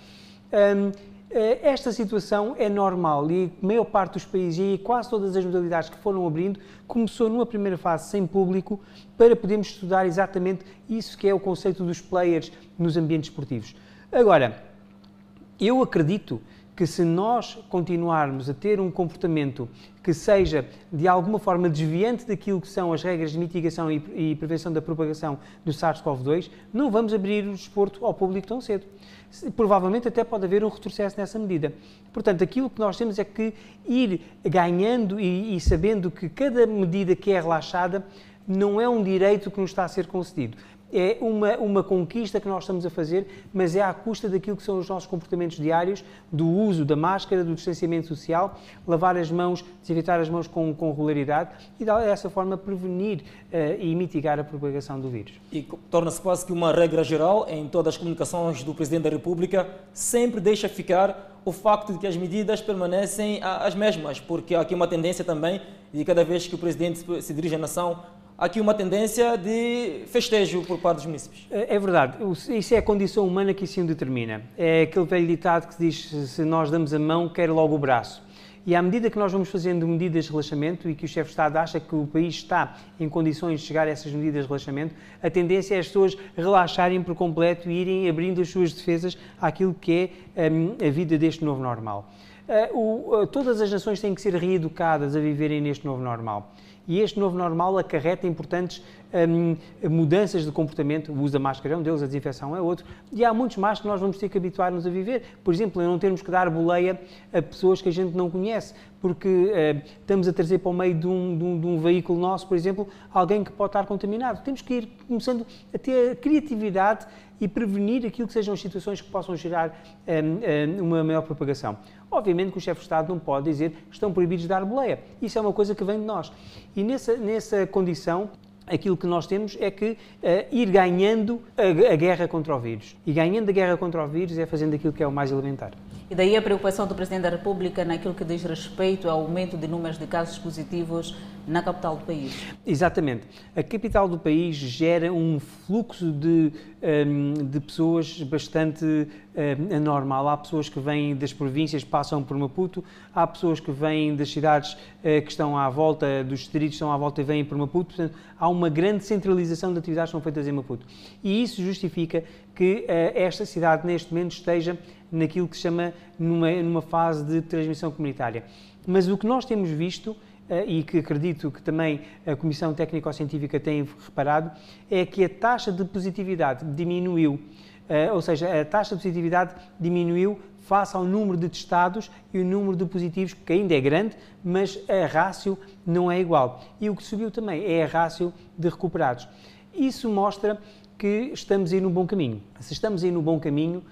Um, eh, esta situação é normal e a maior parte dos países e quase todas as modalidades que foram abrindo começou numa primeira fase sem público para podermos estudar exatamente isso que é o conceito dos players nos ambientes esportivos. Agora, eu acredito que se nós continuarmos a ter um comportamento que seja de alguma forma desviante daquilo que são as regras de mitigação e, prevenção da propagação do SARS-CoV-2, não vamos abrir o desporto ao público tão cedo provavelmente até pode haver um retrocesso nessa medida. Portanto, aquilo que nós temos é que ir ganhando e, e sabendo que cada medida que é relaxada não é um direito que nos está a ser concedido é uma, uma conquista que nós estamos a fazer, mas é à custa daquilo que são os nossos comportamentos diários, do uso da máscara, do distanciamento social, lavar as mãos, desinfetar as mãos com, com regularidade e dessa forma prevenir uh, e mitigar a propagação do vírus. E torna-se quase que uma regra geral em todas as comunicações do Presidente da República, sempre deixa ficar o facto de que as medidas permanecem as mesmas, porque há aqui uma tendência também de cada vez que o Presidente se dirige à nação, aqui uma tendência de festejo por parte dos municípios. É, é verdade, isso é a condição humana que assim o determina. É aquele velho ditado que diz: se nós damos a mão, quer logo o braço. E à medida que nós vamos fazendo medidas de relaxamento e que o chefe de Estado acha que o país está em condições de chegar a essas medidas de relaxamento, a tendência é as pessoas relaxarem por completo e irem abrindo as suas defesas àquilo que é um, a vida deste novo normal. O, uh, todas as nações têm que ser reeducadas a viverem neste novo normal e este novo normal acarreta importantes um, mudanças de comportamento. O uso da máscara é um deles, a desinfecção é outro, e há muitos mais que nós vamos ter que habituar-nos a viver. Por exemplo, não termos que dar boleia a pessoas que a gente não conhece, porque uh, estamos a trazer para o meio de um, de, um, de um, veículo nosso, por exemplo, alguém que pode estar contaminado. Temos que ir começando a ter criatividade e prevenir aquilo que sejam situações que possam gerar um, uma maior propagação. Obviamente que o chefe de Estado não pode dizer que estão proibidos de dar boleia. Isso é uma coisa que vem de nós. E nessa, nessa condição, aquilo que nós temos é que uh, ir ganhando a, a, guerra contra o vírus. E ganhando a guerra contra o vírus é fazendo aquilo que é o mais elementar. E daí a preocupação do Presidente da República naquilo que diz respeito ao aumento de números de casos positivos na capital do país. Exatamente. A capital do país gera um fluxo de, um, de pessoas bastante um, anormal. Há pessoas que vêm das províncias, passam por Maputo, há pessoas que vêm das cidades uh, que estão à volta, dos distritos que estão à volta e vêm para Maputo. Portanto, há uma grande centralização de atividades que são feitas em Maputo. E isso justifica que uh, esta cidade, neste momento, esteja naquilo que se chama numa, numa fase de transmissão comunitária. Mas o que nós temos visto eh, e que acredito que também a Comissão Técnico-Científica tem reparado, é que a taxa de positividade diminuiu, eh, ou seja, a taxa de positividade diminuiu face ao número de testados e o número de positivos, que ainda é grande, mas a rácio não é igual. E o que subiu também é a rácio de recuperados. Isso mostra que estamos aí no bom caminho. Se estamos aí no bom caminho,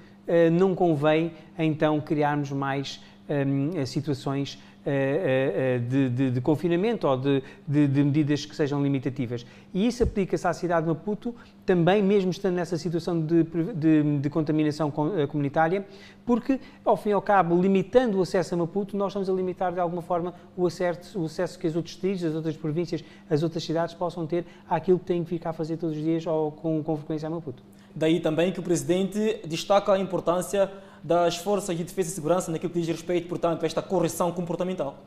não convém então criarmos mais situações eh, eh, eh, de, de, de, confinamento ou de, de, medidas que sejam limitativas. E isso aplica-se à cidade de Maputo também, mesmo estando nessa situação de, contaminação comunitária, porque, ao fim e ao cabo, limitando o acesso a Maputo, nós estamos a limitar de alguma forma o acesso, o acesso que as outros distritos, as outras províncias, as outras cidades possam ter àquilo que têm que ficar a fazer todos os dias ou com, com frequência a Maputo. Daí também que o Presidente destaca a importância das forças de defesa e segurança naquilo que diz respeito, portanto, a esta correção comportamental?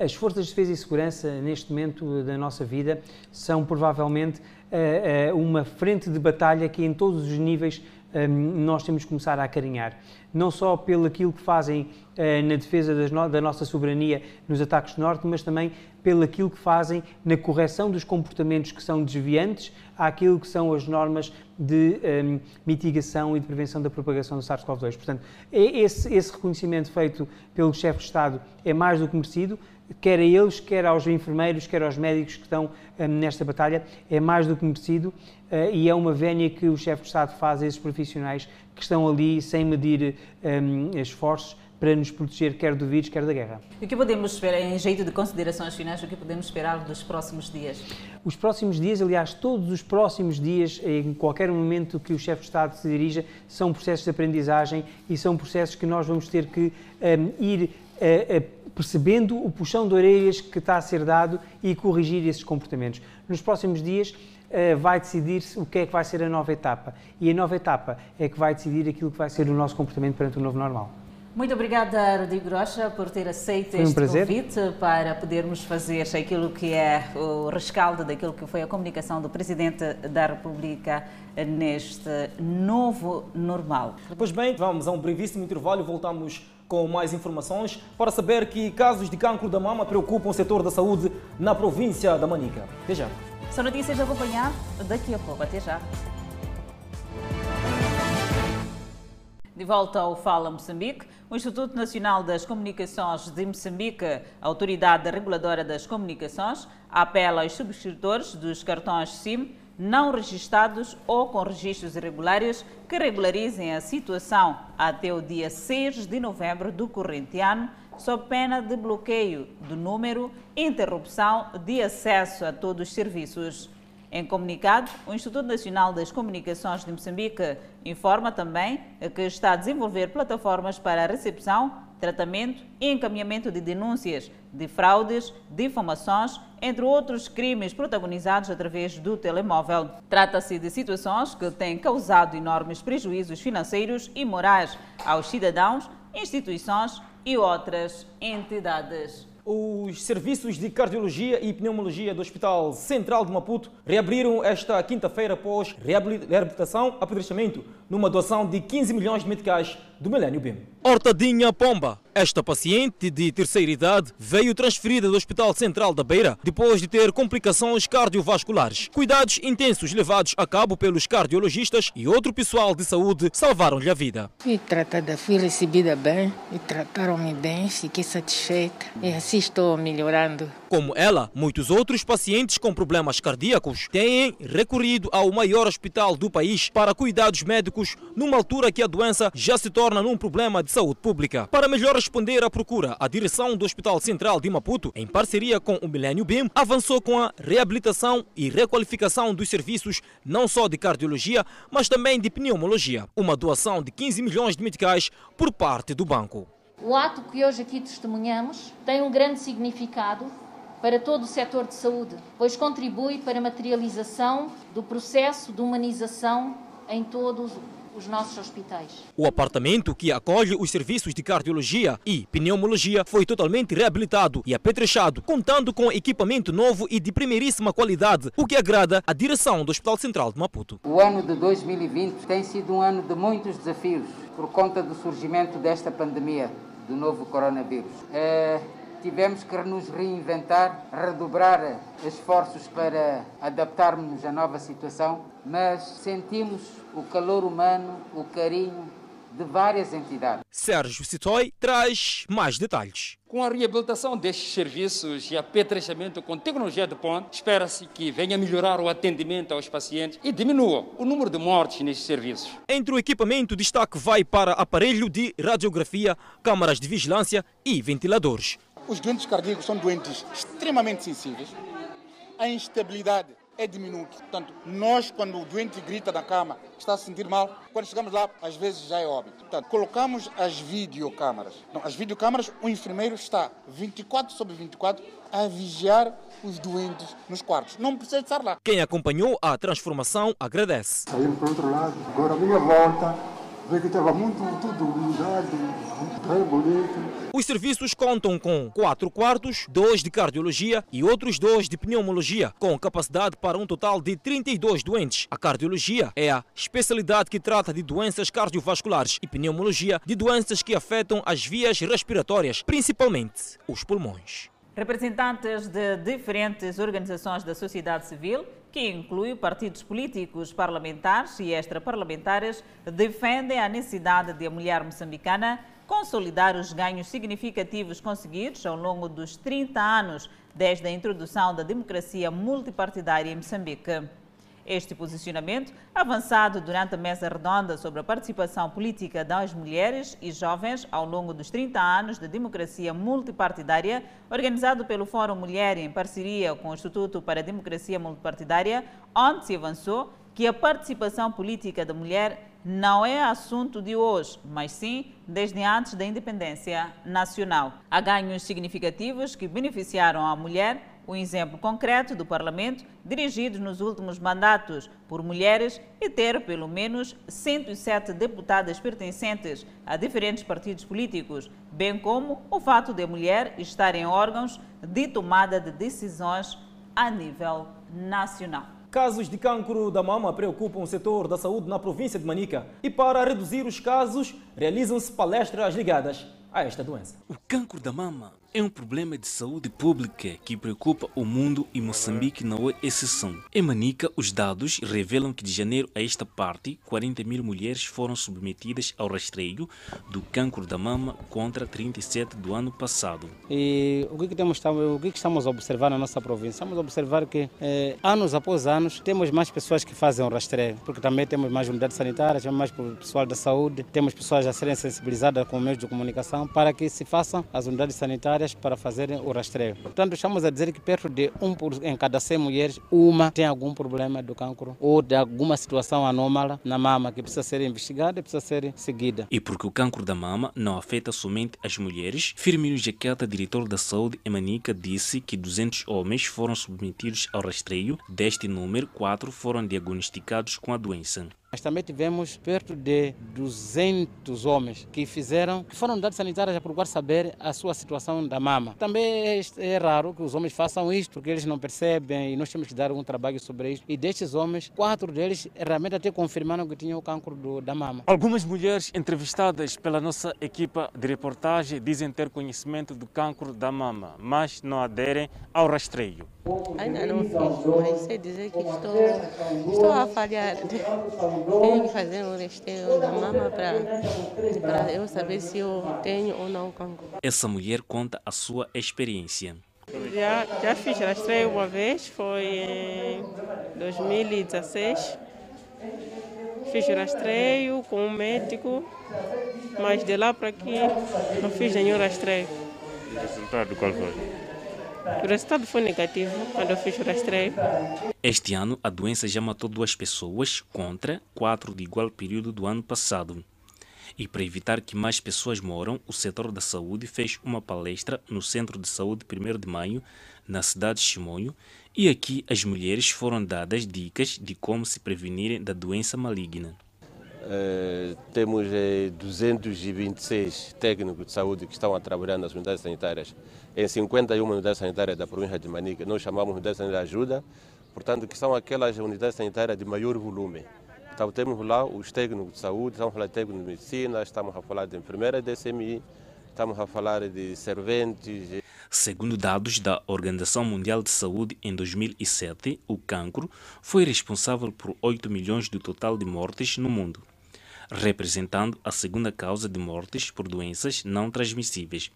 As forças de defesa e segurança, neste momento da nossa vida, são provavelmente uh, uh, uma frente de batalha que, em todos os níveis, nós temos que começar a acarinhar. Não só pelo aquilo que fazem uh, na defesa no da nossa soberania nos ataques do Norte, mas também pelo aquilo que fazem na correção dos comportamentos que são desviantes àquilo que são as normas de um, mitigação e de prevenção da propagação do SARS-CoV-2. Portanto, esse, esse reconhecimento feito pelo chefe de Estado é mais do que merecido quer a eles, quer aos enfermeiros, quer aos médicos que estão um, nesta batalha, é mais do que merecido uh, e é uma vénia que o chefe de Estado faz a esses profissionais que estão ali sem medir um, esforços para nos proteger quer do vírus, quer da guerra. E o que podemos esperar, em jeito de considerações finais, o que podemos esperar dos próximos dias? Os próximos dias, aliás, todos os próximos dias, em qualquer momento que o chefe de Estado se dirija, são processos de aprendizagem e são processos que nós vamos ter que um, ir uh, uh, percebendo o puxão de orelhas que está a ser dado e corrigir esses comportamentos. Nos próximos dias uh, vai decidir-se o que é que vai ser a nova etapa. E a nova etapa é que vai decidir aquilo que vai ser o nosso comportamento perante o novo normal. Muito obrigada, Rodrigo Rocha, por ter aceito um este prazer. convite para podermos fazer aquilo que é o rescaldo daquilo que foi a comunicação do Presidente da República neste novo normal. Pois bem, vamos a um brevíssimo intervalo e voltamos com mais informações para saber que casos de cancro da mama preocupam o setor da saúde na província da Manica. Até já. São notícias a acompanhar daqui a pouco. Até já. De volta ao Fala Moçambique, o Instituto Nacional das Comunicações de Moçambique, autoridade reguladora das comunicações, apela aos subscritores dos cartões SIM não registados ou com registros irregulares que regularizem a situação até o dia 6 de novembro do corrente ano, sob pena de bloqueio do número e interrupção de acesso a todos os serviços. Em comunicado, o Instituto Nacional das Comunicações de Moçambique informa também que está a desenvolver plataformas para a recepção tratamento e encaminhamento de denúncias de fraudes, difamações, entre outros crimes protagonizados através do telemóvel. Trata-se de situações que têm causado enormes prejuízos financeiros e morais aos cidadãos, instituições e outras entidades. Os serviços de cardiologia e pneumologia do Hospital Central de Maputo reabriram esta quinta-feira após reabilitação, apedrechamento, numa doação de 15 milhões de meticais do Milênio BIM. Hortadinha Pomba. Esta paciente de terceira idade veio transferida do Hospital Central da Beira depois de ter complicações cardiovasculares. Cuidados intensos levados a cabo pelos cardiologistas e outro pessoal de saúde salvaram-lhe a vida. Fui tratada, fui recebida bem e trataram-me bem, fiquei satisfeita e assim estou melhorando. Como ela, muitos outros pacientes com problemas cardíacos têm recorrido ao maior hospital do país para cuidados médicos numa altura que a doença já se torna num problema de saúde pública. Para melhor responder à procura, a direção do Hospital Central de Maputo, em parceria com o Millennium BIM, avançou com a reabilitação e requalificação dos serviços não só de cardiologia, mas também de pneumologia. Uma doação de 15 milhões de meticais por parte do banco. O ato que hoje aqui testemunhamos tem um grande significado para todo o setor de saúde, pois contribui para a materialização do processo de humanização em todos os nossos hospitais. O apartamento que acolhe os serviços de cardiologia e pneumologia foi totalmente reabilitado e apetrechado, contando com equipamento novo e de primeiríssima qualidade, o que agrada a direção do Hospital Central de Maputo. O ano de 2020 tem sido um ano de muitos desafios por conta do surgimento desta pandemia do novo coronavírus. É tivemos que nos reinventar, redobrar esforços para adaptarmos à nova situação, mas sentimos o calor humano, o carinho de várias entidades. Sérgio Citoi traz mais detalhes. Com a reabilitação destes serviços e apetrechamento com tecnologia de ponta, espera-se que venha melhorar o atendimento aos pacientes e diminua o número de mortes nestes serviços. Entre o equipamento, destaque vai para aparelho de radiografia, câmaras de vigilância e ventiladores. Os doentes cardíacos são doentes extremamente sensíveis. A instabilidade é diminuta. Portanto, nós, quando o doente grita na cama, está a se sentir mal, quando chegamos lá, às vezes já é óbito. Portanto, colocamos as videocâmaras. Não, as videocâmaras, o enfermeiro está 24 sobre 24 a vigiar os doentes nos quartos. Não precisa estar lá. Quem acompanhou a transformação agradece. Saímos para o outro lado. Agora, a minha volta, veio que estava muito tudo mudado Bonito. Os serviços contam com quatro quartos, dois de cardiologia e outros dois de pneumologia, com capacidade para um total de 32 doentes. A cardiologia é a especialidade que trata de doenças cardiovasculares e pneumologia de doenças que afetam as vias respiratórias, principalmente os pulmões. Representantes de diferentes organizações da sociedade civil, que inclui partidos políticos, parlamentares e extraparlamentares, defendem a necessidade de a mulher moçambicana consolidar os ganhos significativos conseguidos ao longo dos 30 anos desde a introdução da democracia multipartidária em Moçambique. Este posicionamento, avançado durante a mesa redonda sobre a participação política das mulheres e jovens ao longo dos 30 anos de democracia multipartidária, organizado pelo Fórum Mulher em parceria com o Instituto para a Democracia Multipartidária, onde se avançou que a participação política da mulher não é assunto de hoje, mas sim desde antes da independência nacional. Há ganhos significativos que beneficiaram a mulher o exemplo concreto do Parlamento, dirigido nos últimos mandatos por mulheres e ter pelo menos 107 deputadas pertencentes a diferentes partidos políticos, bem como o fato de a mulher estar em órgãos de tomada de decisões a nível nacional. Casos de cancro da mama preocupam o setor da saúde na província de Manica e para reduzir os casos realizam-se palestras ligadas a esta doença. O cancro da mama é um problema de saúde pública que preocupa o mundo e Moçambique não é exceção. Em Manica, os dados revelam que de janeiro a esta parte, 40 mil mulheres foram submetidas ao rastreio do cancro da mama contra 37 do ano passado. E o que, que temos, o que, que estamos a observar na nossa província? Estamos a observar que eh, anos após anos temos mais pessoas que fazem o rastreio, porque também temos mais unidades sanitárias, temos mais pessoal da saúde, temos pessoas a serem sensibilizadas com meios de comunicação para que se façam as unidades sanitárias para fazerem o rastreio. Portanto, estamos a dizer que perto de um por, em cada 100 mulheres, uma tem algum problema do cancro ou de alguma situação anômala na mama que precisa ser investigada e precisa ser seguida. E porque o cancro da mama não afeta somente as mulheres, Firmino Jaqueta, diretor da saúde em Manica, disse que 200 homens foram submetidos ao rastreio. Deste número, 4 foram diagnosticados com a doença. Mas também tivemos perto de 200 homens que fizeram, que foram dados sanitários a procurar saber a sua situação da mama. Também é, é, raro que os homens façam isto, porque eles não percebem e nós temos que dar um trabalho sobre isso. E destes homens, quatro deles realmente até confirmaram que tinham o cancro do, da mama. Algumas mulheres entrevistadas pela nossa equipa de reportagem dizem ter conhecimento do cancro da mama, mas não aderem ao rastreio. Ainda não fiz, mas sei dizer que estou, estou a falhar. Tenho que fazer um rastreio da mama para eu saber se eu tenho ou não cancro. Essa mulher conta a sua experiência. Já, já fiz rastreio uma vez, foi em 2016. Fiz rastreio com um médico, mas de lá para aqui não fiz nenhum rastreio. O resultado qual foi? O resultado foi negativo quando eu fiz o rastreio. Este ano, a doença já matou duas pessoas contra quatro de igual período do ano passado. E para evitar que mais pessoas moram, o setor da saúde fez uma palestra no Centro de Saúde 1 de Maio, na cidade de Chimonho, e aqui as mulheres foram dadas dicas de como se prevenirem da doença maligna. Uh, temos eh, 226 técnicos de saúde que estão a trabalhar nas unidades sanitárias em 51 unidades sanitárias da província de Manica. Nós chamamos unidades sanitárias de ajuda, portanto, que são aquelas unidades sanitárias de maior volume. Então, temos lá os técnicos de saúde, estamos a falar de técnicos de medicina, estamos a falar de enfermeiras de SMI, estamos a falar de serventes. Segundo dados da Organização Mundial de Saúde, em 2007, o cancro foi responsável por 8 milhões do total de mortes no mundo representando a segunda causa de mortes por doenças não transmissíveis.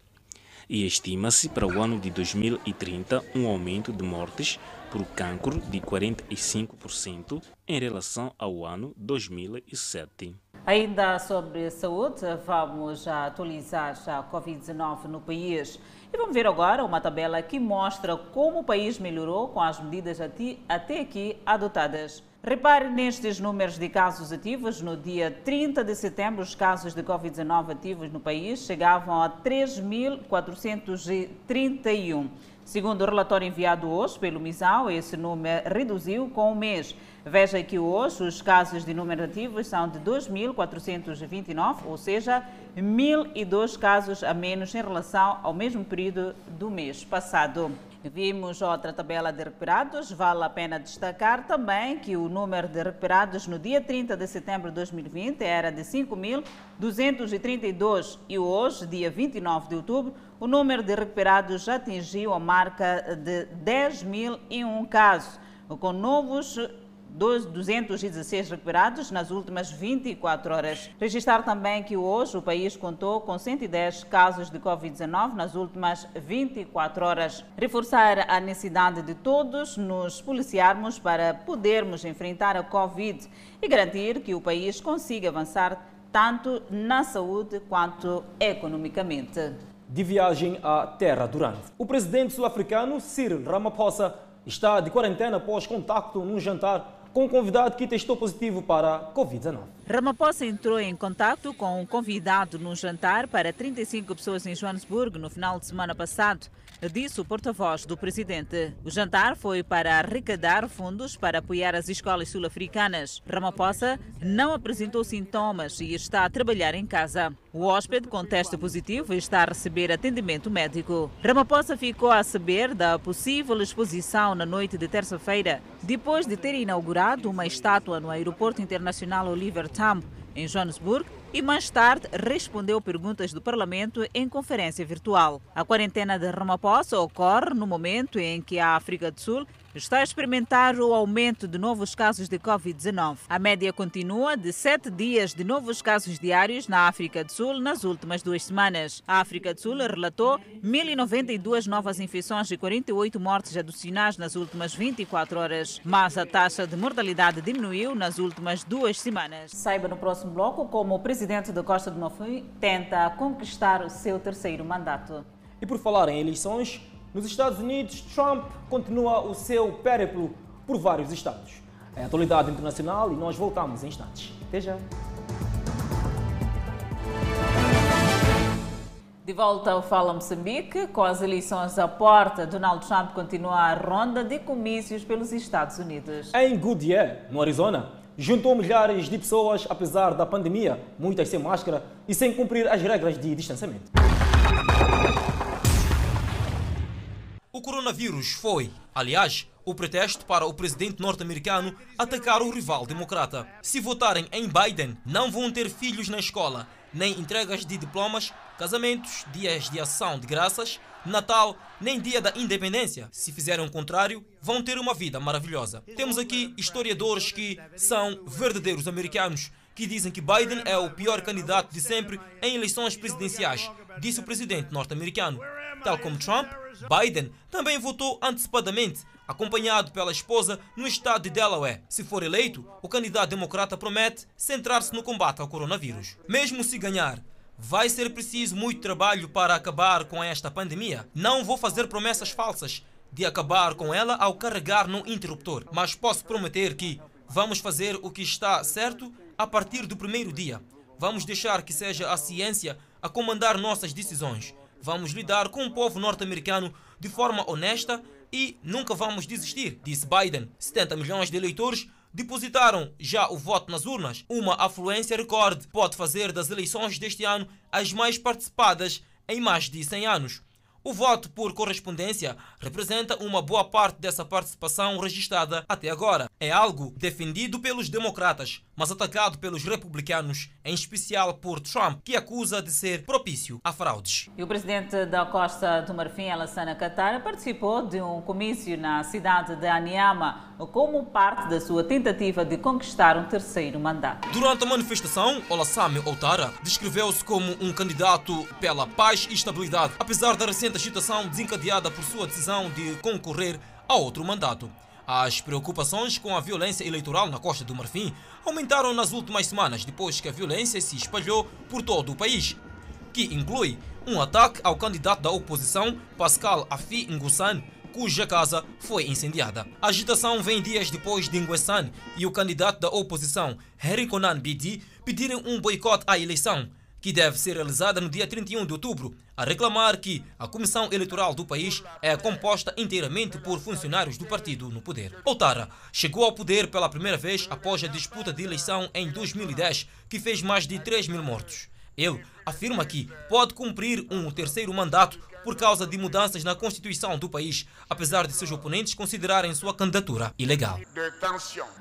E estima-se para o ano de 2030 um aumento de mortes por cancro de 45% em relação ao ano 2007. Ainda sobre saúde, vamos atualizar a Covid-19 no país. E vamos ver agora uma tabela que mostra como o país melhorou com as medidas até aqui adotadas. Repare nestes números de casos ativos. No dia 30 de setembro, os casos de Covid-19 ativos no país chegavam a 3.431. Segundo o relatório enviado hoje pelo MISAL, esse número reduziu com um mês. Veja que hoje os casos de número ativos são de 2.429, ou seja, 1.002 casos a menos em relação ao mesmo período do mês passado. Vimos outra tabela de recuperados. Vale a pena destacar também que o número de recuperados no dia 30 de setembro de 2020 era de 5.232 e hoje, dia 29 de outubro, o número de recuperados atingiu a marca de 10.001 casos, com novos 216 recuperados nas últimas 24 horas. Registrar também que hoje o país contou com 110 casos de Covid-19 nas últimas 24 horas. Reforçar a necessidade de todos nos policiarmos para podermos enfrentar a Covid e garantir que o país consiga avançar tanto na saúde quanto economicamente. De viagem à Terra Durante. O presidente sul-africano Cyril Ramaphosa está de quarentena após contacto num jantar com um convidado que testou positivo para a Covid-19. Ramaphosa entrou em contato com um convidado num jantar para 35 pessoas em Joanesburgo no final de semana passado disse o porta-voz do presidente. O jantar foi para arrecadar fundos para apoiar as escolas sul-africanas. Ramaphosa não apresentou sintomas e está a trabalhar em casa. O hóspede com teste positivo está a receber atendimento médico. Ramaphosa ficou a saber da possível exposição na noite de terça-feira, depois de ter inaugurado uma estátua no Aeroporto Internacional Oliver Tambo, em Johannesburg, e mais tarde respondeu perguntas do Parlamento em conferência virtual. A quarentena de Ramaphosa ocorre no momento em que a África do Sul está a experimentar o aumento de novos casos de Covid-19. A média continua de sete dias de novos casos diários na África do Sul nas últimas duas semanas. A África do Sul relatou 1.092 novas infecções e 48 mortes adicionais nas últimas 24 horas, mas a taxa de mortalidade diminuiu nas últimas duas semanas. Saiba no próximo bloco como o presidente da Costa do Marfim tenta conquistar o seu terceiro mandato. E por falar em eleições, nos Estados Unidos, Trump continua o seu périplo por vários estados. É a atualidade internacional e nós voltamos em instantes. Até já. De volta ao Fala Moçambique, com as eleições à porta, Donald Trump continua a ronda de comícios pelos Estados Unidos. Em Goodyear, no Arizona, juntou milhares de pessoas, apesar da pandemia, muitas sem máscara e sem cumprir as regras de distanciamento. O coronavírus foi, aliás, o pretexto para o presidente norte-americano atacar o rival democrata. Se votarem em Biden, não vão ter filhos na escola, nem entregas de diplomas, casamentos, dias de ação de graças, Natal, nem dia da independência. Se fizerem o contrário, vão ter uma vida maravilhosa. Temos aqui historiadores que são verdadeiros americanos que dizem que Biden é o pior candidato de sempre em eleições presidenciais, disse o presidente norte-americano. Tal como Trump, Biden também votou antecipadamente, acompanhado pela esposa, no estado de Delaware. Se for eleito, o candidato democrata promete centrar-se no combate ao coronavírus. Mesmo se ganhar, vai ser preciso muito trabalho para acabar com esta pandemia. Não vou fazer promessas falsas de acabar com ela ao carregar no interruptor, mas posso prometer que vamos fazer o que está certo a partir do primeiro dia. Vamos deixar que seja a ciência a comandar nossas decisões. Vamos lidar com o povo norte-americano de forma honesta e nunca vamos desistir, disse Biden. 70 milhões de eleitores depositaram já o voto nas urnas. Uma afluência recorde pode fazer das eleições deste ano as mais participadas em mais de 100 anos. O voto por correspondência representa uma boa parte dessa participação registrada até agora. É algo defendido pelos democratas, mas atacado pelos republicanos, em especial por Trump, que acusa de ser propício a fraudes. E o presidente da Costa do Marfim, Alassana Qatar, participou de um comício na cidade de Aniama como parte da sua tentativa de conquistar um terceiro mandato. Durante a manifestação, Olassame Outara descreveu-se como um candidato pela paz e estabilidade, apesar da recente agitação desencadeada por sua decisão de concorrer a outro mandato. As preocupações com a violência eleitoral na Costa do Marfim aumentaram nas últimas semanas depois que a violência se espalhou por todo o país, que inclui um ataque ao candidato da oposição, Pascal Afi Ngussan, cuja casa foi incendiada. A agitação vem dias depois de Nguessan e o candidato da oposição, Harry Conan Bidi, pedirem um boicote à eleição, que deve ser realizada no dia 31 de outubro, a reclamar que a Comissão Eleitoral do país é composta inteiramente por funcionários do partido no poder. Outara chegou ao poder pela primeira vez após a disputa de eleição em 2010, que fez mais de 3 mil mortos. Ele afirma que pode cumprir um terceiro mandato por causa de mudanças na Constituição do país, apesar de seus oponentes considerarem sua candidatura ilegal.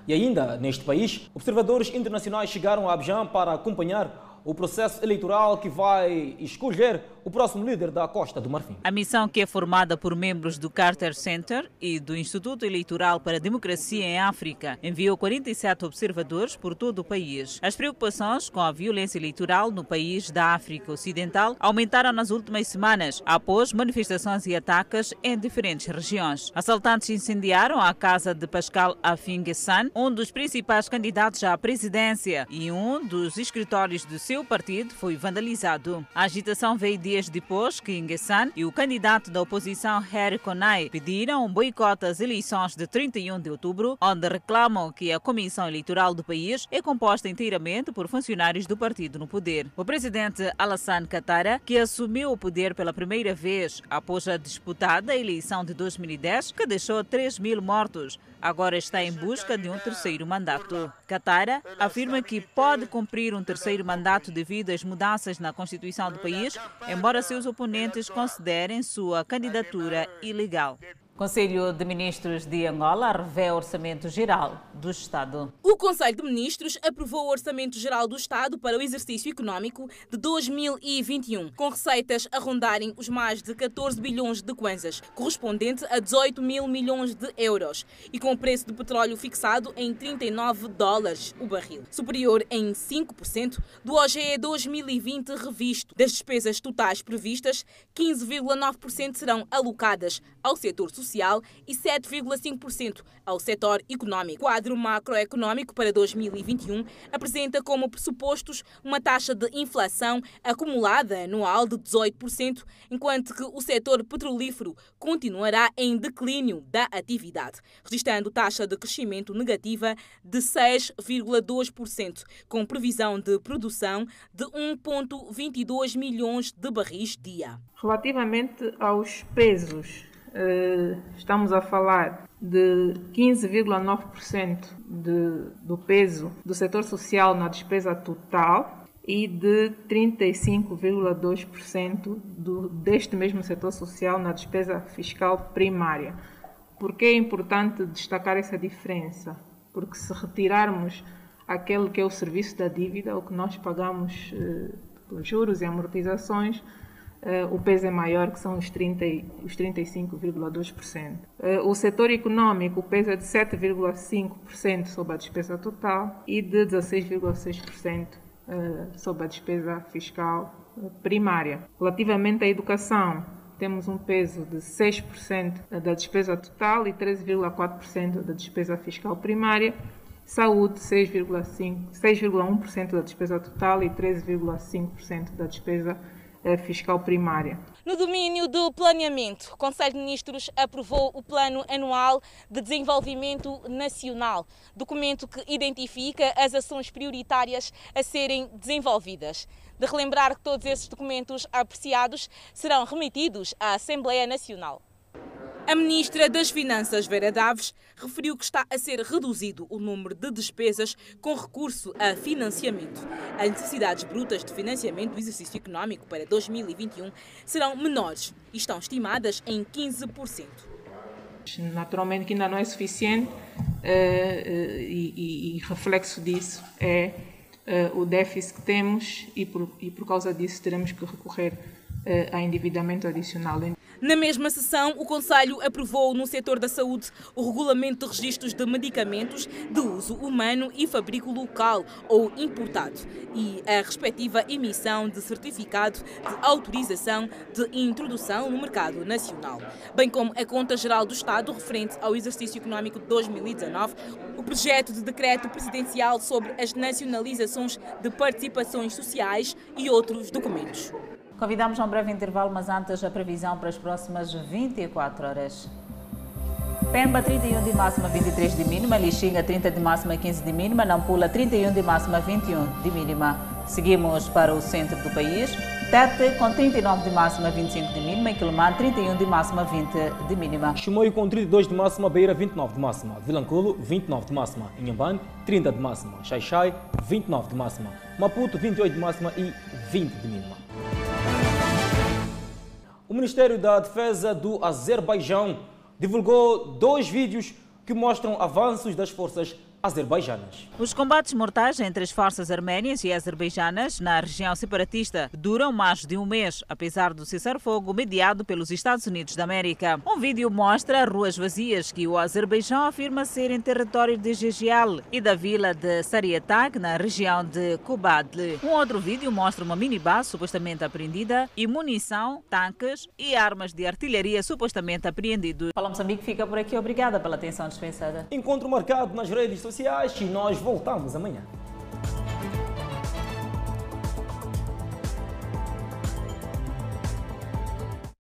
E ainda, neste país, observadores internacionais chegaram a Abidjan para acompanhar o processo eleitoral que vai escolher o próximo líder da Costa do Marfim. A missão, que é formada por membros do Carter Center e do Instituto Eleitoral para a Democracia em África, enviou 47 observadores por todo o país. As preocupações com a violência eleitoral no país da África Ocidental aumentaram nas últimas semanas, após manifestações e ataques em diferentes regiões. Assaltantes incendiaram a casa de Pascal Afinguessan, um dos principais candidatos à presidência, e um dos escritórios do seu partido foi vandalizado. A agitação veio dias depois que Nguessan e o candidato da oposição Harry Konai pediram um boicote às eleições de 31 de outubro, onde reclamam que a comissão eleitoral do país é composta inteiramente por funcionários do partido no poder. O presidente Alassane Ouattara, que assumiu o poder pela primeira vez após a disputada eleição de 2010, que deixou 3 mil mortos, agora está em busca de um terceiro mandato. Katara afirma que pode cumprir um terceiro mandato devido às mudanças na Constituição do país, embora seus oponentes considerem sua candidatura ilegal. Conselho de Ministros de Angola revê o Orçamento Geral do Estado. O Conselho de Ministros aprovou o Orçamento Geral do Estado para o exercício econômico de 2021, com receitas a rondarem os mais de 14 bilhões de kwanzas, correspondente a 18 mil milhões de euros, e com o preço do petróleo fixado em 39 dólares o barril, superior em 5% do OGE 2020 revisto. Das despesas totais previstas, 15,9% serão alocadas ao setor social social e 7,5% ao setor econômico. O quadro macroeconômico para 2021 apresenta como pressupostos uma taxa de inflação acumulada anual de 18%, enquanto que o setor petrolífero continuará em declínio da atividade, registrando taxa de crescimento negativa de 6,2%, com previsão de produção de 1,22 milhões de barris dia. Relativamente aos pesos estamos a falar de 15,9% de, do peso do setor social na despesa total e de 35,2% deste mesmo setor social na despesa fiscal primária. Por que é importante destacar essa diferença? Porque se retirarmos aquele que é o serviço da dívida, o que nós pagamos eh, juros e amortizações, o peso é maior, que são os, 30, os 35,2%. Uh, o setor econômico, o peso é de 7,5% sobre a despesa total e de 16,6% uh, sobre a despesa fiscal primária. Relativamente à educação, temos um peso de 6% da despesa total e 13,4% da despesa fiscal primária. Saúde, 6,1% da despesa total e 13,5% da despesa fiscal primária. No domínio do planeamento, o Conselho de Ministros aprovou o Plano Anual de Desenvolvimento Nacional, documento que identifica as ações prioritárias a serem desenvolvidas. De relembrar que todos esses documentos apreciados serão remetidos à Assembleia Nacional. A ministra das Finanças, Vera Daves, referiu que está a ser reduzido o número de despesas com recurso a financiamento. As necessidades brutas de financiamento do exercício econômico para 2021 serão menores e estão estimadas em 15%. Naturalmente que ainda não é suficiente eh, eh, e, reflexo disso é eh, o déficit que temos e por causa disso teremos que recorrer a endividamento adicional. Na mesma sessão, o Conselho aprovou no setor da saúde o regulamento de registros de medicamentos de uso humano e fabrico local ou importado e a respectiva emissão de certificado de autorização de introdução no mercado nacional, bem como a Conta Geral do Estado referente ao exercício econômico de 2019, o projeto de decreto presidencial sobre as nacionalizações de participações sociais e outros documentos. Convidamos a um breve intervalo, mas antes a previsão para as próximas 24 horas. Pemba 31 de máxima, 23 de mínima. Lixinga 30 de máxima, 15 de mínima. Nampula 31 de máxima, 21 de mínima. Seguimos para o centro do país. Tete com 39 de máxima, 25 de mínima. E Quilomar, 31 de máxima, 20 de mínima. Chimoio com 32 de máxima. Beira, 29 de máxima. Vilanculo, 29 de máxima. Inhambane, 30 de máxima. Xaixai, 29 de máxima. Maputo, 28 de máxima e 20 de mínima. O Ministério da Defesa do Azerbaijão divulgou dois vídeos que mostram avanços das forças azerbaijanas. Os combates mortais entre as forças arménias e azerbaijanas na região separatista duram mais de um mês, apesar do cessar-fogo mediado pelos Estados Unidos da América. Um vídeo mostra ruas vazias que o Azerbaijão afirma serem território de Jejial e da vila de Sariatag, na região de Kubadli. Um outro vídeo mostra uma minibus supostamente apreendida e munição, tanques e armas de artilharia supostamente apreendidos. Fala Moçambique fica por aqui. Obrigada pela atenção dispensada. Encontro marcado nas redes sociais e nós voltamos amanhã.